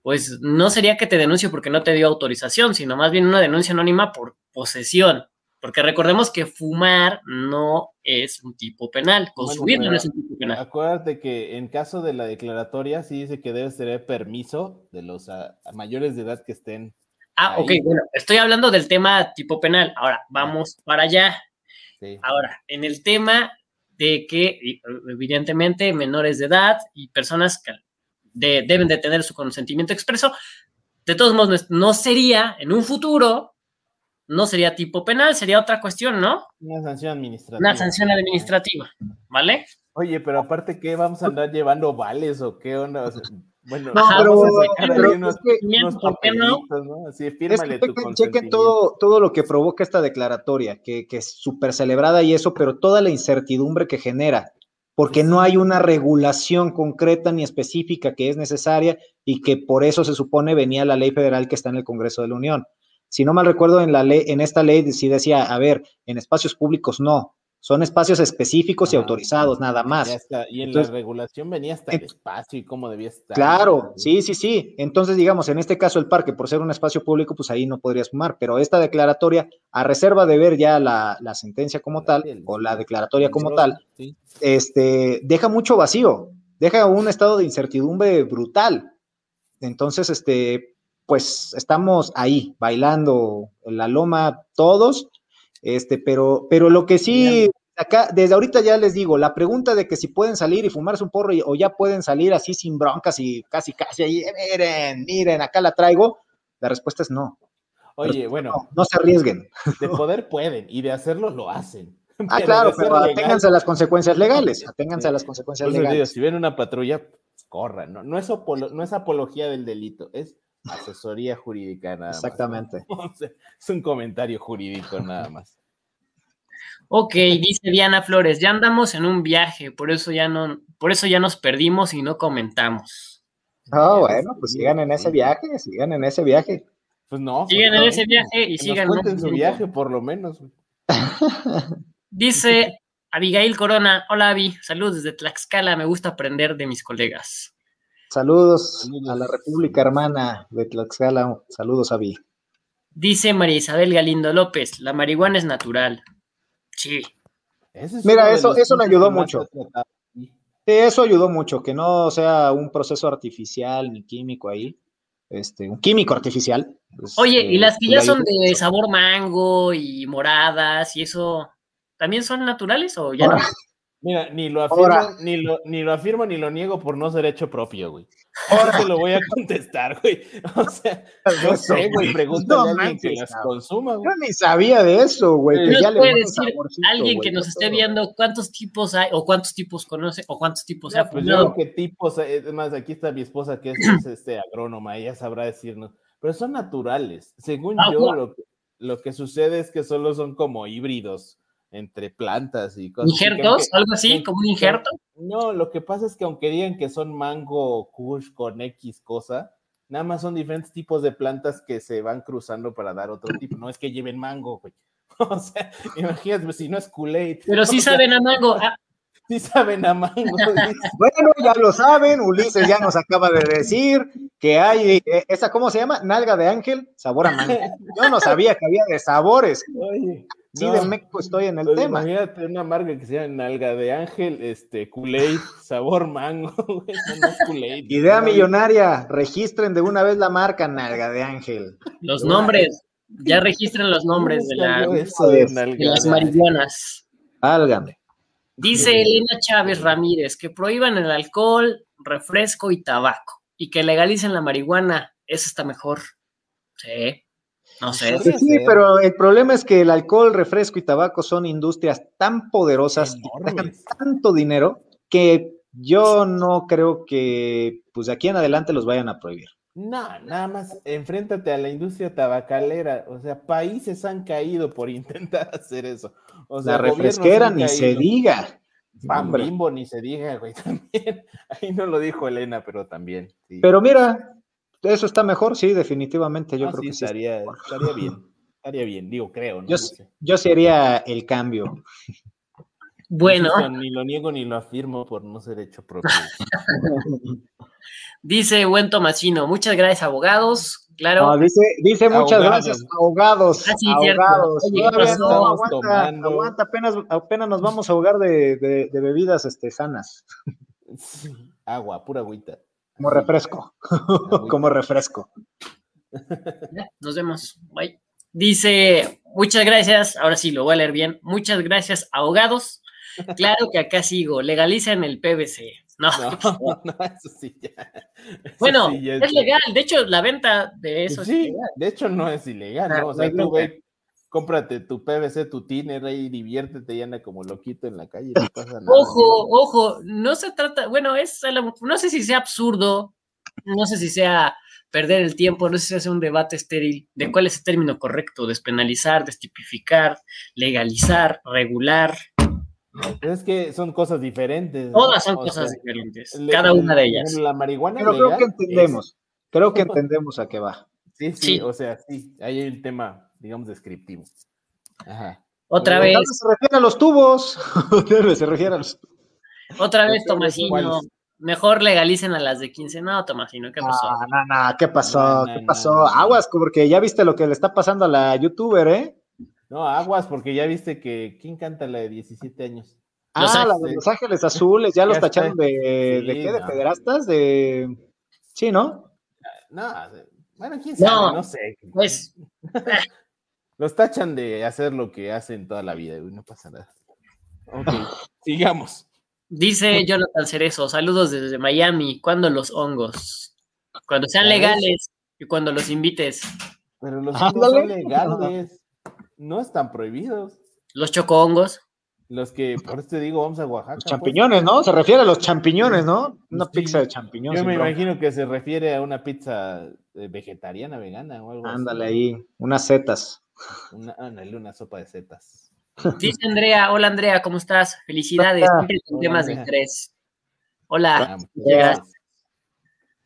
pues no sería que te denuncie porque no te dio autorización, sino más bien una denuncia anónima por posesión. Porque recordemos que fumar no es un tipo penal, consumir no es un tipo penal. Acuérdate que en caso de la declaratoria sí dice que debes tener permiso de los mayores de edad que estén. Ah, ok, bueno, estoy hablando del tema tipo penal. Ahora, vamos para allá. Ahora, en el tema de que, evidentemente, menores de edad y personas que deben de tener su consentimiento expreso. De todos modos, no sería en un futuro, no sería tipo penal, sería otra cuestión, ¿no? Una sanción administrativa. Una sanción administrativa. ¿vale? Oye, pero aparte, ¿qué? ¿Vamos a andar llevando vales o qué onda? O sea, bueno, No, vamos pero- a sacar pero ahí unos, es que, unos ¿por qué no? ¿no? Así, Es fírmale que tu chequen, chequen todo, todo lo que provoca esta declaratoria, que, que es súper celebrada y eso, pero toda la incertidumbre que genera, porque no hay una regulación concreta ni específica que es necesaria y que por eso se supone venía la ley federal que está en el Congreso de la Unión. Si no mal recuerdo, en, la ley, en esta ley sí decía, a ver, en espacios públicos no, son espacios específicos y autorizados, nada más. Está. Y en Entonces- la regulación venía hasta el en- espacio y cómo debía estar. Claro, sí, sí, sí. Entonces, digamos, en este caso el parque, por ser un espacio público, pues ahí no podrías fumar, pero esta declaratoria, a reserva de ver ya la, la sentencia como tal, El- o la declaratoria como el- tal, sí. este, deja mucho vacío, deja un estado de incertidumbre brutal. Entonces, este, pues estamos ahí, bailando en la loma todos, este, pero, pero lo que sí, acá, desde ahorita ya les digo, la pregunta de que si pueden salir y fumarse un porro y- o ya pueden salir así sin broncas y casi, casi ahí, "Eh, miren, miren, acá la traigo, la respuesta es no. Oye, bueno, No, no se arriesguen. de <laughs> poder pueden y de hacerlo lo hacen. Ah, Pero claro, pero aténganse a las consecuencias legales, aténganse a las consecuencias digo, legales. si ven una patrulla, corran, ¿no? No es, no es apología del delito, es asesoría jurídica nada más. Exactamente. <laughs> O sea, es un comentario jurídico nada más. Ok, dice Diana Flores, ya andamos en un viaje, por eso ya no, por eso ya nos perdimos y no comentamos. Ah, Ya bueno, pues sigan en ese viaje, sigan en ese viaje. Pues no. Sigan en ese viaje y que nos sigan cuenten más su tiempo. viaje, por lo menos. <laughs> Dice Abigail Corona, hola Avi, saludos desde Tlaxcala, me gusta aprender de mis colegas. Saludos, Saludos. a la República Hermana de Tlaxcala. Saludos, Avi. Dice María Isabel Galindo López, la marihuana es natural. Sí, es Mira, eso- eso me puntos ayudó mucho. Sí, eso ayudó mucho, que no sea un proceso artificial ni químico ahí. Este, un químico artificial. Oye, Este, y las que le ya son de mucho. sabor mango y moradas y eso, ¿también son naturales o ya no? Mira, ni lo afirmo, Ahora. ni lo, ni lo afirmo ni lo niego por no ser hecho propio, güey. Ahora. Te lo voy a contestar, güey. <laughs> O sea, no sé, güey, pregúntale No a alguien que las consuma, güey. Yo ni sabía de eso, güey. Que ¿Nos ya le puede ponen decir alguien güey, que nos esté todo. viendo cuántos tipos hay o cuántos tipos conoce o cuántos tipos se ha Pues yo que tipos, eh, es más, aquí está mi esposa que es, es, este agrónoma, ella sabrá decirnos, pero son naturales. Según Ah, yo, lo, lo que sucede es que solo son como híbridos entre plantas y cosas. ¿Injertos? aunque- ¿Algo así? sí, ¿Como un injerto? No, lo que pasa es que aunque digan que son mango kush con X cosa, nada más son diferentes tipos de plantas que se van cruzando para dar otro tipo. No es que lleven mango, güey. <laughs> O sea, imagínate, si no es Kool-Aid. Pero sí saben a mango. Ah, Sí saben a mango. <laughs> Bueno, ya lo saben, Ulises ya nos acaba de decir que hay, eh, esa, ¿cómo se llama? Nalga de ángel, sabor a mango. Yo no sabía que había de sabores. Oye, Sí, no, de meco estoy en el pues tema. Imagínate una marca que se llama Nalga de Ángel, este, Kool-Aid, sabor mango, <laughs> güey, eso no es Kool-Aid. Idea millonaria, registren de una vez la marca Nalga de ángel. los nombres. Ya registren los nombres de, ¿cómo la- eso de las marihuanas. Válgame. Dice Elena Chávez Ramírez que prohíban el alcohol, refresco y tabaco y que legalicen la marihuana. Eso está mejor. Sí. No sé. Sí, sí, pero el problema es que el alcohol, refresco y tabaco son industrias tan poderosas y dejan tanto dinero que yo no creo que pues de aquí en adelante los vayan a prohibir. No, nada más enfréntate a la industria tabacalera. O sea, países han caído por <laughs> intentar hacer eso. O sea, La refresquera ni se diga. Pan Hombre. Bimbo ni se diga, güey, <laughs> también. Ahí no lo dijo Elena, pero también. Sí. Pero mira, eso está mejor, sí, definitivamente. Yo No, creo sí, que sí. estaría, estaría bien. <laughs> Estaría bien, digo, creo, ¿no? Yo, No sé. yo sería el cambio. Bueno, ni lo niego ni lo afirmo por no ser hecho propio. <laughs> dice buen Tomasino, muchas gracias abogados. Claro, No, dice, dice muchas gracias, ahogados. Ah, sí, cierto. ahogados. Oye, ¿qué Todavía pasó? no, aguanta, tomando. aguanta, apenas, apenas nos vamos a ahogar de, de- de bebidas este, sanas, Sí, Agua, pura agüita. Como refresco, <laughs> como refresco. Nos vemos. Bye. Dice, muchas gracias. Ahora sí, lo voy a leer bien. Muchas gracias, abogados. Claro que acá sigo. Legalicen el PVC. <laughs> No. No, no, eso sí ya. Eso Bueno, sí ya es legal. De hecho, la venta de eso Sí, es legal. de hecho no es ilegal, Ah, ¿no? O sea, tú bronca. Cómprate tu PVC, tu tiner ahí, diviértete y anda como loquito en la calle. No pasa nada. Ojo, ojo, no se trata, bueno, es, no sé si sea absurdo, no sé si sea perder el tiempo, no sé si hace un debate estéril de cuál es el término correcto, despenalizar, destipificar, legalizar, regular. Es que son cosas diferentes. Todas son cosas diferentes, cada una de ellas. La marihuana. Pero creo que entendemos, creo que <laughs> entendemos a qué va. Sí, sí, o sea, sí, hay el tema, digamos, descriptivo. Ajá. Otra vez. Se refiere a los tubos. <laughs> se refiere a los Otra vez, Tomasino. Mejor legalicen a las de 15. No, Tomasino, ¿qué pasó? No, no, no, ¿qué pasó? ¿Qué pasó? Aguas, porque ya viste lo que le está pasando a la youtuber, ¿eh? No, aguas, porque ya viste que. ¿Quién canta la de 17 años? Ah, la de Los Ángeles Azules, ya, los tacharon de, de qué, de pederastas, de. Sí, ¿no? No, bueno, quién sabe, no, sé. Pues. <laughs> los tachan de hacer lo que hacen toda la vida, y no pasa nada. Ok, <laughs> sigamos. Dice Jonathan Cerezo, saludos desde Miami. ¿Cuándo los hongos? Cuando sean legales y cuando los invites. Pero los hongos son legales, no están prohibidos. Los chocohongos. Los que, por eso te digo, vamos a Oaxaca. Los pues. champiñones, ¿no? Se refiere a los champiñones, ¿no? Una pizza de champiñones. Yo me imagino que se refiere a una pizza eh, vegetariana, vegana o algo Ándale ahí, unas setas. Una, ándale, una sopa de setas. Dice Andrea, hola Andrea, ¿cómo estás? Felicidades, siempre temas de estrés. Hola,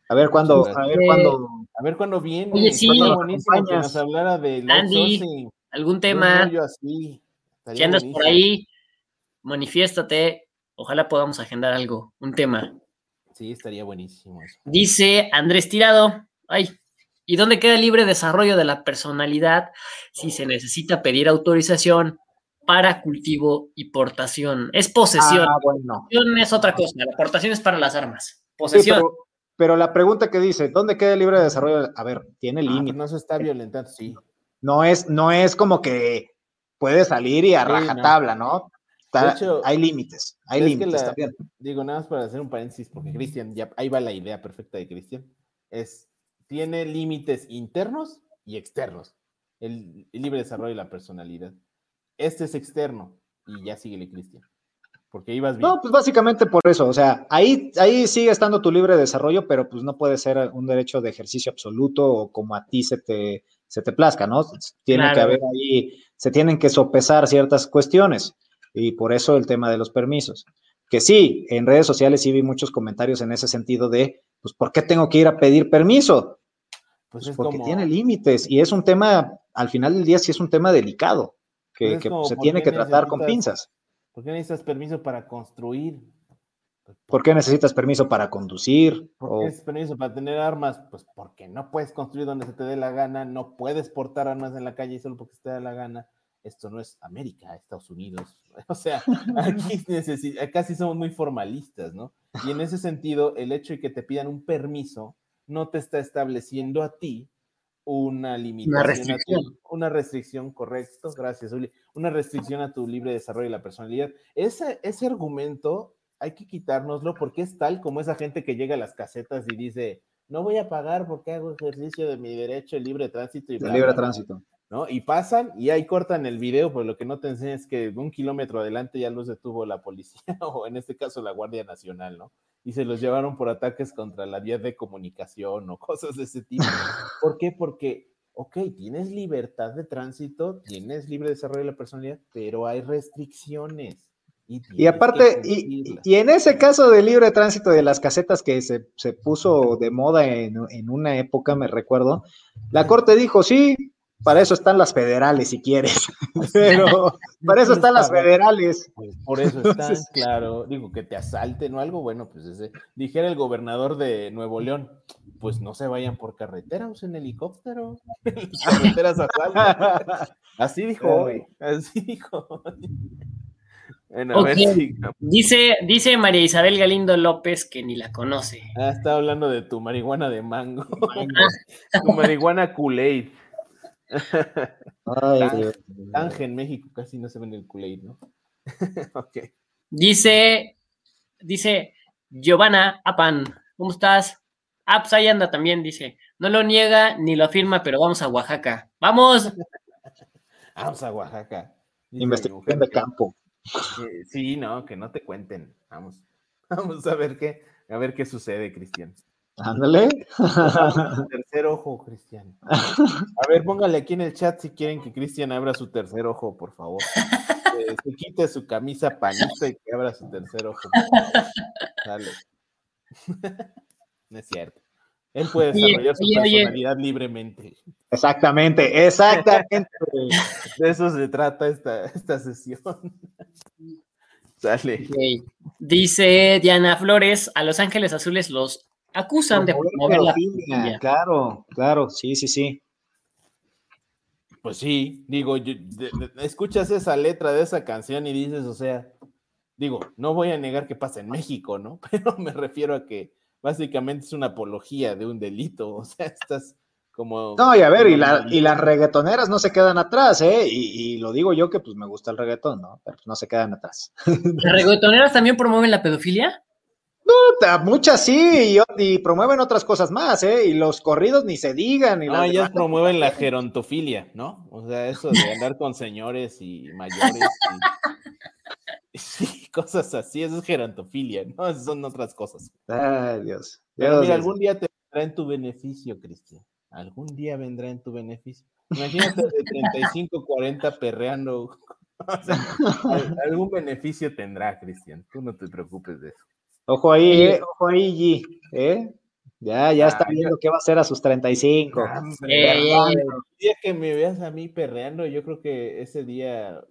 A ver cuándo, a ver cuándo. A ver cuándo viene. Oye, sí, que nos hablara de Andy, algún tema. Así. Si andas por ahí, manifiéstate. Ojalá podamos agendar algo, un tema. Sí, estaría buenísimo. Dice Andrés Tirado, ay, ¿y dónde queda el libre desarrollo de la personalidad si se necesita pedir autorización para cultivo y portación. Es posesión. Ah, bueno. Posesión es otra cosa. La portación es para las armas. Posesión. pero, la pregunta que dice, ¿dónde queda el libre desarrollo? A ver, tiene ah, límite. no se está violentando, sí. No es, no es como que puede salir y a rajatabla, ¿no? hay límites, hay límites también. Digo, nada más para hacer un paréntesis, porque Cristian, ya ahí va la idea perfecta de Cristian. Es, tiene límites internos y externos. el libre desarrollo de la personalidad este es externo y ya síguele, Cristian. Porque ibas bien. No, pues básicamente por eso, o sea, ahí, ahí sigue estando tu libre desarrollo, pero pues no puede ser un derecho de ejercicio absoluto o como a ti se te, se te plazca, ¿no? Tiene que haber ahí, se tienen que sopesar ciertas cuestiones y por eso el tema de los permisos. Que sí, en redes sociales sí vi muchos comentarios en ese sentido de, pues, ¿por qué tengo que ir a pedir permiso? Pues, pues porque tiene límites y es un tema, al final del día sí es un tema delicado que, se tiene que tratar con pinzas. ¿Por qué necesitas permiso para construir? Pues, ¿Por qué necesitas permiso para conducir? ¿Por qué necesitas permiso para tener armas? Pues porque no puedes construir donde se te dé la gana, no puedes portar armas en la calle solo porque se te dé la gana. Esto no es América, Estados Unidos. <laughs> O sea, <laughs> aquí casi somos muy formalistas, ¿no? Y en ese sentido, el hecho de que te pidan un permiso no te está estableciendo a ti una limitación, una restricción, una restricción correcto, gracias, Uli, una restricción a tu libre desarrollo y la personalidad. Ese, ese argumento hay que quitárnoslo porque es tal como esa gente que llega a las casetas y dice, no voy a pagar porque hago ejercicio de mi derecho libre tránsito. Y libre tránsito. ¿No? Y pasan y ahí cortan el video, pues lo que no te enseña es que un kilómetro adelante ya los detuvo la policía <laughs> o en este caso la Guardia Nacional, ¿no? y se los llevaron por ataques contra la vía de comunicación o <laughs> cosas de ese tipo. ¿Por qué? Porque, ok, tienes libertad de tránsito, tienes libre desarrollo de la personalidad, pero hay restricciones. Y, aparte, y, y, en ese caso de libre tránsito de las casetas que se, se puso de moda en, en, una época, me recuerdo, la corte dijo, sí, para eso están las federales, si quieres. <laughs> Pero para eso están las federales. Pues, por eso están, claro. Digo, que te asalten o algo, bueno, pues ese. Dijera el gobernador de Nuevo León, pues no se vayan por carretera, usen helicóptero. <laughs> carreteras asaltan. <laughs> Así dijo hoy, así dijo. dice, dice María Isabel Galindo López que ni la conoce. Ah, está hablando de tu marihuana de mango. tu marihuana Kool-Aid. <laughs> Ángel en México casi no se ven el kool ¿no? <laughs> ok. Dice, dice Giovanna Apan, ¿cómo estás? Ah, pues ahí anda también, dice. No lo niega ni lo afirma, pero vamos a Oaxaca. ¡Vamos! <laughs> Vamos a Oaxaca. Investigación de campo. Sí, no, que no te cuenten. Vamos, vamos a ver qué, a ver qué sucede, Cristian. Ándale. <laughs> Tercer ojo, Cristian. <laughs> A ver, póngale aquí en el chat si quieren que Cristian abra su tercer ojo, por favor. Eh, se quite su camisa panista y que abra su tercer ojo. Dale. no es cierto. Él puede desarrollar su personalidad libremente. Exactamente, exactamente. <laughs> De eso se trata esta, esta sesión. Sale. Dice Diana Flores, a Los Ángeles Azules los acusan de promover la Claro, claro, sí, sí, sí. Pues sí, digo, escuchas esa letra de esa canción y dices, o sea, digo, no voy a negar que pasa en México, ¿no? <laughs> Pero me refiero a que básicamente es una apología de un delito, o sea, estás como... No, y a ver, y, la, y las reggaetoneras no se quedan atrás, ¿eh? Y, lo digo yo que pues me gusta el reggaetón, ¿no? Pero pues, no se quedan atrás. ¿Las reggaetoneras también promueven la pedofilia? No, muchas sí, y, promueven otras cosas más, ¿eh? Y los corridos ni se digan. Ni no, ellas promueven la gerontofilia, ¿no? O sea, eso de andar con señores y mayores y, <laughs> cosas así, eso es gerontofilia, ¿no? son otras cosas. Ay, Dios. Mira, algún día te vendrá en tu beneficio, Cristian. Algún día vendrá en tu beneficio. Imagínate de 35, 40 perreando. <laughs> algún beneficio tendrá, Cristian. Tú no te preocupes de eso. Ojo ahí, eh, ojo ahí, G, ¿eh? Ya, ya está viendo qué va a hacer a sus 35. el día que me veas a mí perreando, yo creo que ese día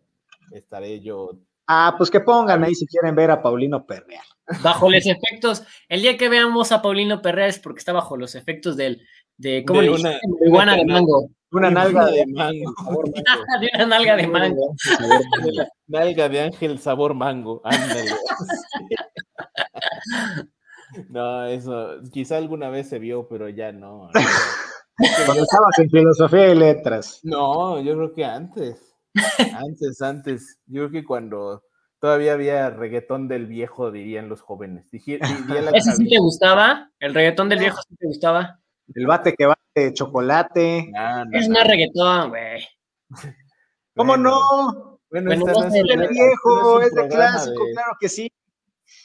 estaré yo. Ah, pues que pongan ahí si quieren ver a Paulino perrear. Bajo los efectos, el día que veamos a Paulino perrear es porque está bajo los efectos del, de, ¿cómo de le una, iguana de mango. Una nalga de mango. de una nalga de mango. <laughs> nalga de ángel sabor mango. Ándale. <laughs> <laughs> No, eso quizá alguna vez se vio, pero ya no. <laughs> Cuando estabas en filosofía y letras. No, yo creo que antes. Antes, antes. Yo creo que cuando todavía había reggaetón del viejo, dirían los jóvenes. ¿Ese sí te gustaba? ¿El reggaetón del viejo sí te gustaba? El bate que bate chocolate. es una reggaetón, güey. ¿Cómo no? Bueno, este no es el viejo, es de clásico, claro que sí.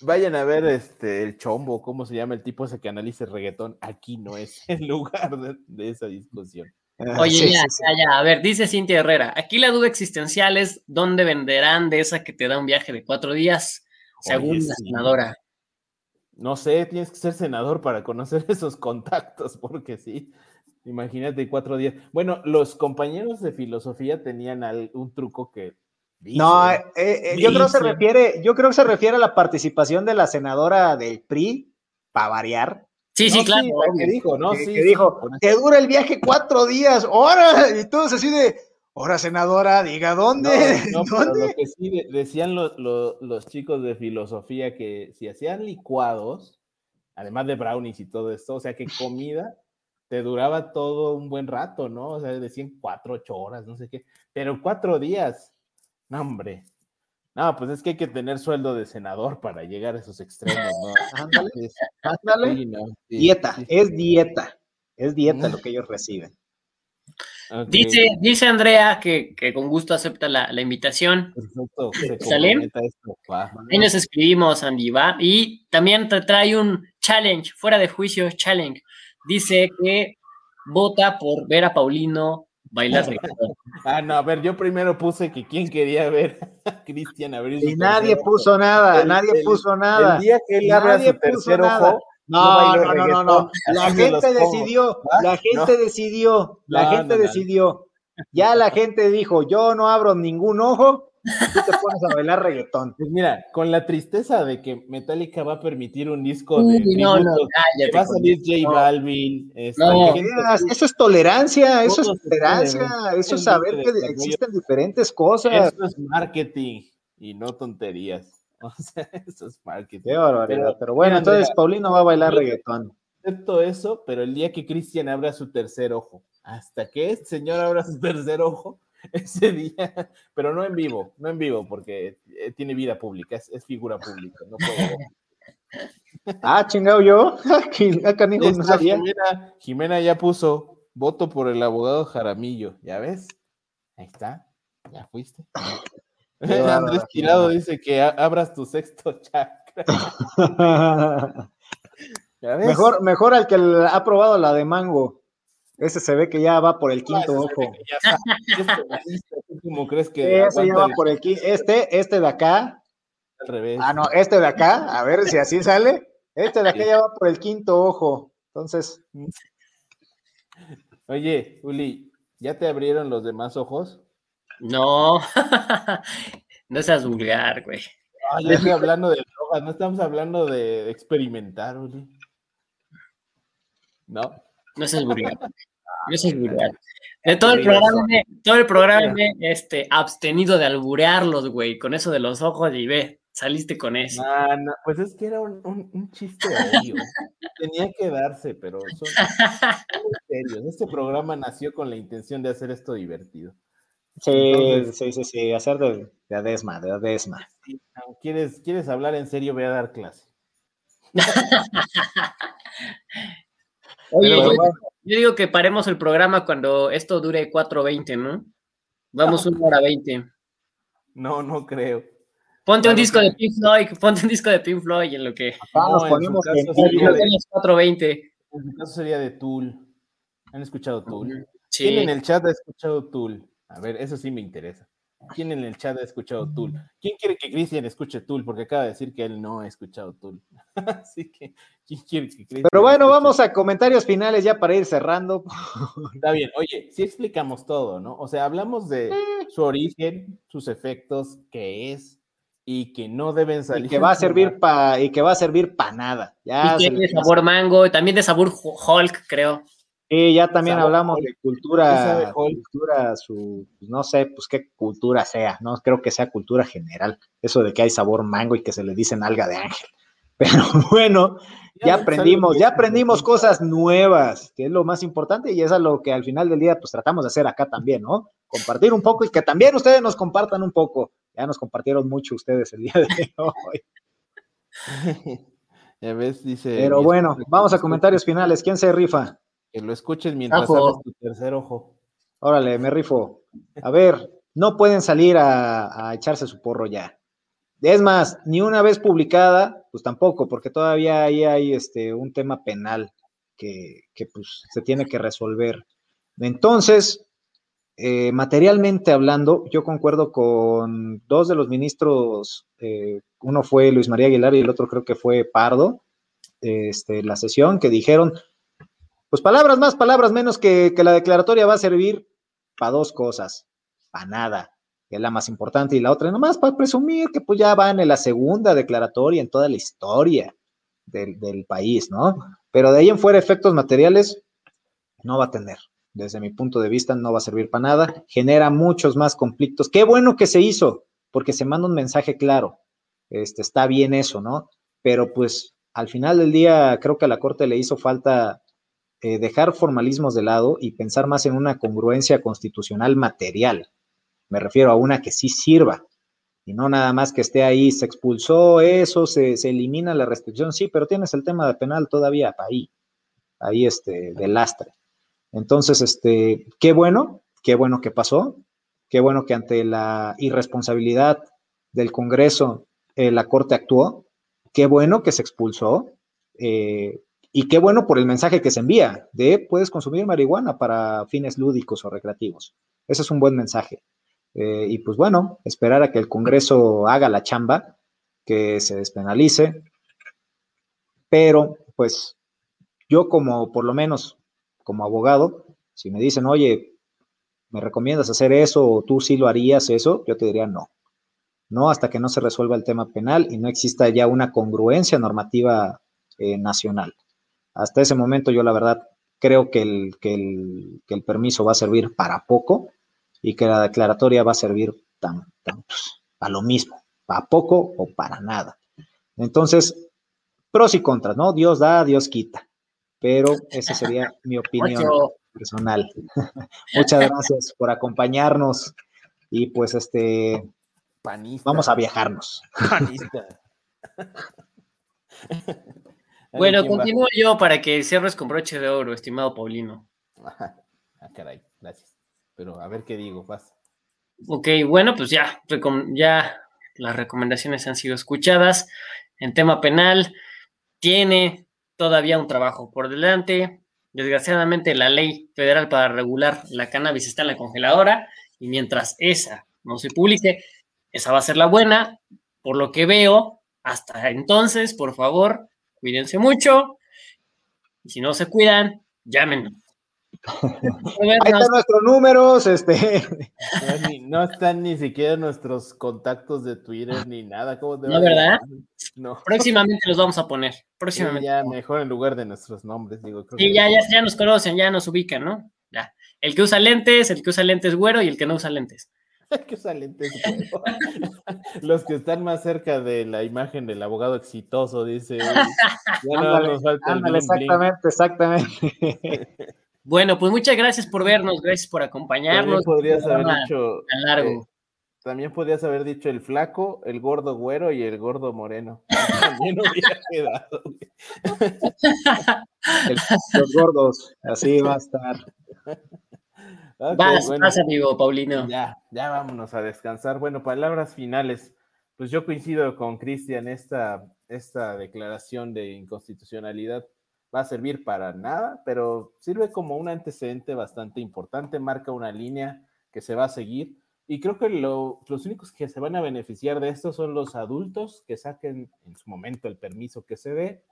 Vayan a ver este el chombo, cómo se llama el tipo ese que analiza el reggaetón. Aquí no es el lugar de, esa discusión. Oye, ya, ya, a ver, dice Cintia Herrera, aquí la duda existencial es dónde venderán de esa que te da un viaje de cuatro días, según la senadora. No sé, tienes que ser senador para conocer <laughs> esos contactos, porque sí, imagínate cuatro días. Bueno, los compañeros de filosofía tenían un truco que no, eh, eh, yo creo que se refiere, yo creo que se refiere a la participación de la senadora del PRI, para variar. Sí, sí, claro. que dijo, ¿no? sí, dijo, que dura el viaje cuatro días, ahora, y todos así de, ahora senadora, diga dónde. No, <laughs> ¿Dónde? lo que sí decían los chicos de filosofía que si hacían licuados, además de brownies y todo esto, o sea que comida te duraba todo un buen rato, ¿no? O sea, decían cuatro, ocho horas, no sé qué, pero cuatro días. No, hombre. No, pues es que hay que tener sueldo de senador para llegar a esos extremos, ¿no? Ándale, ándale. dieta, es dieta. Es dieta lo que ellos reciben. Dice, dice Andrea que, con gusto acepta la, invitación. Perfecto. ¿Sale? Ahí nos escribimos, Andy, ¿va? Y también te trae un challenge, fuera de juicio, challenge. Dice que vota por ver a Paulino bailar <laughs> Ah, no, a ver, yo primero puse que quién quería ver a Cristian abrir Y nadie puso nada, nadie puso nada. El día que él abra su tercer ojo, no, no, no, no, no, La gente decidió, la gente decidió, la gente decidió. Ya la gente dijo, yo no abro ningún ojo, tú te pones a bailar reggaetón. Pues mira, con la tristeza de que Metallica va a permitir un disco de no, no, va a salir J Balvin. Este, eso es tolerancia, eso es tolerancia, eso es saber que existen diferentes cosas. Eso es marketing y no tonterías. <laughs> O sea, eso es marketing. Qué barbaridad. Pero, bueno, entonces Paulino va a bailar reggaetón. Acepto eso, pero el día que Cristian abra su tercer ojo, hasta que este señor abra su tercer ojo, <laughs> ese día, pero no en vivo, no en vivo, porque eh, tiene vida pública, es, figura pública, no puedo. <laughs> Ah, chingado yo. <laughs> Jimena, ya puso voto por el abogado Jaramillo, ¿ya ves? Ahí está. ¿Ya fuiste? Andrés Tirado dice que abras tu sexto chakra. mejor, mejor al que ha probado la de mango. Ese se ve que ya va por el quinto ojo. ¿Cómo crees que Ese ya va por el quinto. Este, este de acá. Al revés. Ah, no, este de acá, a ver si así sale. Este de acá ya va por el quinto ojo. Entonces. <laughs> Oye, Uli, ¿ya te abrieron los demás ojos? No, <laughs> no seas vulgar, güey. Ah, ya estoy hablando de drogas, no estamos hablando de experimentar, Uli. No. No seas vulgar. No seas vulgar. De todo el programa, todo el programa, este, abstenido de alburearlos, güey, con eso de los ojos y ve, saliste con eso. No, no, pues es que era un, un, chiste ahí, Tenía que darse, pero son, serios. Este programa nació con la intención de hacer esto divertido. Sí, sí, sí, sí, hacer de, de Adesma, de Adesma. ¿Quieres, ¿Quieres hablar en serio? Voy a dar clase. <laughs> Oye, yo, digo que paremos el programa cuando esto dure 4.20, ¿no? Vamos una hora 20. No, no creo. Ponte un disco de Pink Floyd, <laughs> ponte un disco de Pink Floyd en lo que. Vamos, ponemos en, las 4.20. En su caso sería de Tool. ¿Han escuchado Tool? Sí. ¿Quién en el chat ha escuchado Tool? A ver, eso sí me interesa. ¿Quién en el chat ha escuchado Tool? ¿Quién quiere que Cristian escuche Tool? Porque acaba de decir que él no ha escuchado Tool. <laughs> Así que, ¿quién quiere que Cristian Pero bueno, vamos a comentarios finales ya para ir cerrando. <laughs> Está bien, oye, sí explicamos todo, ¿no? O sea, hablamos de su origen, sus efectos, qué es y que no deben salir. <laughs> Y que va a servir para y que va a servir para nada. Ya y de sabor mango, y también de sabor Hulk, creo. Sí, ya también hablamos de cultura, cultura, su, pues, no sé, pues qué cultura sea, no creo que sea cultura general, eso de que hay sabor mango y que se le dicen alga de ángel. <laughs> Pero bueno, ya, aprendimos, ya aprendimos cosas nuevas, que es lo más importante y es a lo que al final del día pues tratamos de hacer acá también, ¿no? Compartir un poco y que también ustedes nos compartan un poco. Ya nos compartieron mucho ustedes el día de <laughs> hoy. <laughs> ya ves, dice. Pero bueno, vamos a comentarios finales. ¿Quién se rifa? Que lo escuches mientras abres tu tercer ojo. Órale, me rifo. A ver, no pueden salir a, echarse su porro ya. Es más, ni una vez publicada, pues tampoco, porque todavía ahí hay este, un tema penal que, pues, se tiene que resolver. Entonces, eh, materialmente hablando, yo concuerdo con dos de los ministros, eh, uno fue Luis María Aguilar y el otro creo que fue Pardo, este, la sesión, que dijeron, pues palabras más, palabras menos que, la declaratoria va a servir para dos cosas, para nada, que es la más importante, y la otra nomás para presumir que pues ya van en la segunda declaratoria en toda la historia del, del país, ¿no? Pero de ahí en fuera efectos materiales no va a tener. Desde mi punto de vista no va a servir para nada, genera muchos más conflictos. Qué bueno que se hizo, porque se manda un mensaje claro. Este, está bien eso, ¿no? Pero pues al final del día creo que a la Corte le hizo falta eh, dejar formalismos de lado y pensar más en una congruencia constitucional material. Me refiero a una que sí sirva y no nada más que esté ahí, se expulsó eso, se, elimina la restricción, sí, pero tienes el tema de penal todavía ahí, ahí este, de lastre. Entonces, este, qué bueno, qué bueno que pasó, qué bueno que ante la irresponsabilidad del Congreso eh, la Corte actuó, qué bueno que se expulsó, eh, y qué bueno por el mensaje que se envía de puedes consumir marihuana para fines lúdicos o recreativos. Ese es un buen mensaje. Eh, y pues bueno, esperar a que el Congreso haga la chamba, que se despenalice. Pero pues yo como, por lo menos como abogado, si me dicen, oye, ¿me recomiendas hacer eso o tú sí lo harías eso? Yo te diría no. No hasta que no se resuelva el tema penal y no exista ya una congruencia normativa eh, nacional. Hasta ese momento yo la verdad creo que el, que el, permiso va a servir para poco y que la declaratoria va a servir tan, tan pues, a lo mismo, para poco o para nada. Entonces, pros y contras, ¿no? Dios da, Dios quita, pero esa sería mi <laughs> opinión personal. <laughs> Muchas gracias por acompañarnos y pues este, vamos a viajarnos. Panista. <laughs> Bueno, continúo yo para que cierres con broche de oro, estimado Paulino. Ah, caray, gracias. Pero a ver qué digo, vas. Ok, bueno, pues ya, ya las recomendaciones han sido escuchadas. En tema penal, tiene todavía un trabajo por delante. Desgraciadamente, la ley federal para regular la cannabis está en la congeladora y mientras esa no se publique, esa va a ser la buena. Por lo que veo, hasta entonces, por favor, cuídense mucho. Y si no se cuidan, llámenos. <laughs> Ahí están nuestros números, este. No, están ni siquiera nuestros contactos de Twitter ni nada. ¿Cómo no, ¿verdad? No. Próximamente los vamos a poner. Próximamente. ya mejor en lugar de nuestros nombres, digo. sí, ya, ya, ya nos conocen, ya nos ubican, ¿no? Ya. El que usa lentes, el que usa lentes güero y el que no usa lentes. <laughs> Que güero. <laughs> Los que están más cerca de la imagen del abogado exitoso, dice. <laughs> Ya no nos falta el exactamente, exactamente. Bueno, pues muchas gracias por vernos, gracias por acompañarnos. También podrías haber dicho. largo. Eh, también podrías haber dicho el flaco, el gordo güero y el gordo moreno. También hubiera quedado. los gordos, así va a estar. Vas, vas, amigo Paulino. Ya, ya vámonos a descansar. Bueno, palabras finales. Pues yo coincido con Cristian esta, esta declaración de inconstitucionalidad va a servir para nada, pero sirve como un antecedente bastante importante, marca una línea que se va a seguir. Y creo que los únicos que se van a beneficiar de esto son los adultos que saquen en su momento el permiso que se dé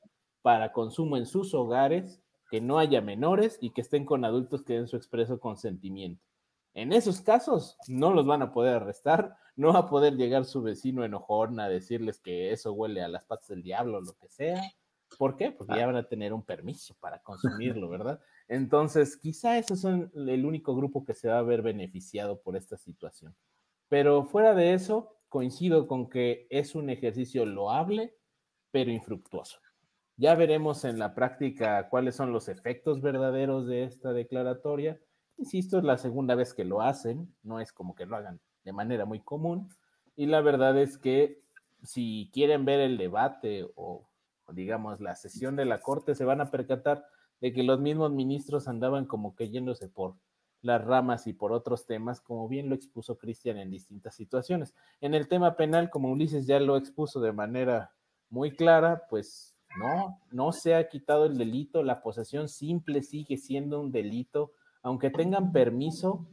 para consumo en sus hogares, que no haya menores y que estén con adultos que den su expreso consentimiento. En esos casos no los van a poder arrestar, no va a poder llegar su vecino enojón a decirles que eso huele a las patas del diablo o lo que sea ¿Por qué? Porque ya van a tener un permiso para consumirlo, ¿verdad? Entonces, quizá esos son el único grupo que se va a ver beneficiado por esta situación. Pero fuera de eso, coincido con que es un ejercicio loable, pero infructuoso. Ya veremos en la práctica cuáles son los efectos verdaderos de esta declaratoria. Insisto, es la segunda vez que lo hacen, no es como que lo hagan de manera muy común. Y la verdad es que si quieren ver el debate o digamos, la sesión de la Corte, se van a percatar de que los mismos ministros andaban como que yéndose por las ramas y por otros temas, como bien lo expuso Cristian en distintas situaciones. En el tema penal, como Ulises ya lo expuso de manera muy clara, pues no, no se ha quitado el delito, la posesión simple sigue siendo un delito, aunque tengan permiso,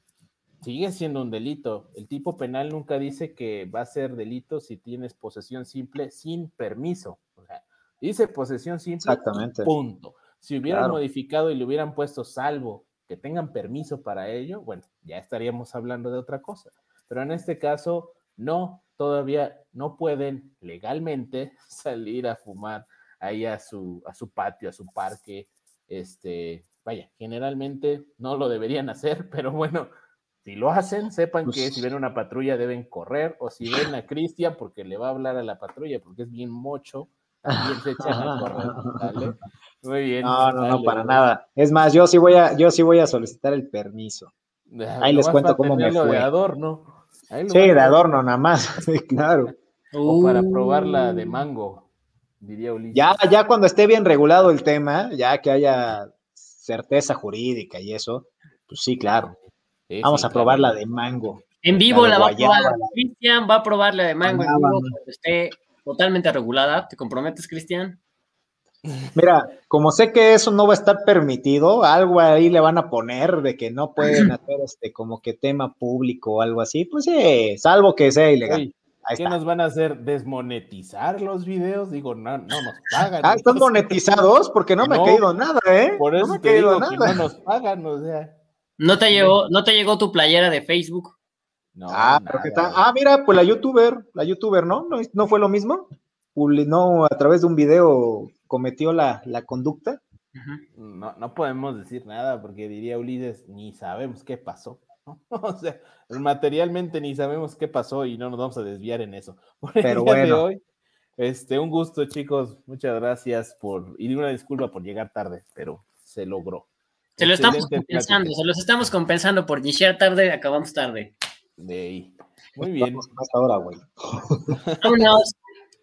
sigue siendo un delito. El tipo penal nunca dice que va a ser delito si tienes posesión simple sin permiso. O sea, Dice posesión simple. Exactamente. Punto. Si hubieran modificado y le hubieran puesto salvo que tengan permiso para ello, bueno, ya estaríamos hablando de otra cosa. Pero en este caso, no, todavía no pueden legalmente <laughs> salir a fumar ahí a su, a su patio, a su parque. Este, vaya, generalmente no lo deberían hacer, <laughs> pero bueno, si lo hacen, sepan que si pues ven una patrulla deben correr, o si ven a <laughs> Cristian, porque le va a hablar a la patrulla, porque es bien mocho, <laughs> Muy bien. No, no, no, para nada. Es más, yo sí voy a, yo sí voy a solicitar el permiso. Ahí les cuento cómo me fue. De adorno. sí, de adorno nada más, claro. O para probarla de mango, diría Ulises. Ya, ya cuando esté bien regulado el tema, ya que haya certeza jurídica y eso, pues sí, claro. Vamos a probarla de mango. En vivo la, va a probar. Cristian va a probar la de mango en vivo cuando esté totalmente regulada. ¿Te comprometes, Cristian? Mira, como sé que eso no va a estar permitido, algo ahí le van a poner de que no pueden <clears throat> hacer este como que tema público o algo así, pues sí, salvo que sea ilegal. ¿Qué nos van a hacer? ¿Desmonetizar los videos? Digo, no, no nos pagan. Ah, están monetizados porque no <laughs> me ha caído nada, ¿eh? Por eso no te digo que no nos pagan, o sea. ¿No te llegó, no te llegó tu playera de Facebook? ah, ah, mira, pues la youtuber, la youtuber, ¿no? ¿No, fue lo mismo? No, a través de un video cometió la, conducta. No, no podemos decir nada porque diría Ulises, ni sabemos qué pasó. <laughs> O sea, materialmente ni sabemos qué pasó y no nos vamos a desviar en eso. <laughs> Pero bueno. hoy, este, un gusto, chicos. Muchas gracias por, y una disculpa por llegar tarde, pero se logró. Se lo estamos compensando, se los estamos compensando por llegar tarde, acabamos tarde. De ahí. Muy bien. Hasta ahora, güey. <laughs> Vámonos.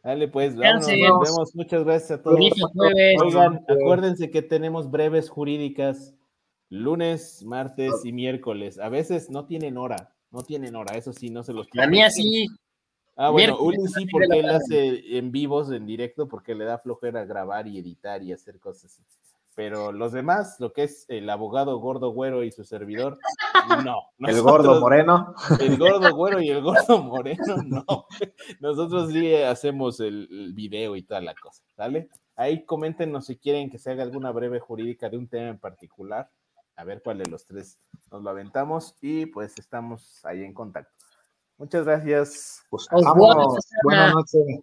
Dale, pues, vámonos, nos vemos. Muchas gracias a todos. Oigan, acuérdense que tenemos breves jurídicas lunes, martes y miércoles. A veces no tienen hora. No tienen hora, eso sí, no se los La mía sí. Ah, bueno, Uli sí, porque él hace en vivos, en directo, porque le da flojera grabar y editar y hacer cosas así. Pero los demás, lo que es el abogado gordo güero y su servidor, <laughs> no. El gordo moreno. El gordo güero y el gordo moreno, no. Nosotros sí hacemos el, el video y toda la cosa, ¿sale? Ahí coméntenos si quieren que se haga alguna breve jurídica de un tema en particular a ver cuál de los tres nos lo aventamos y pues estamos ahí en contacto. Muchas gracias. Pues, Buenas noches.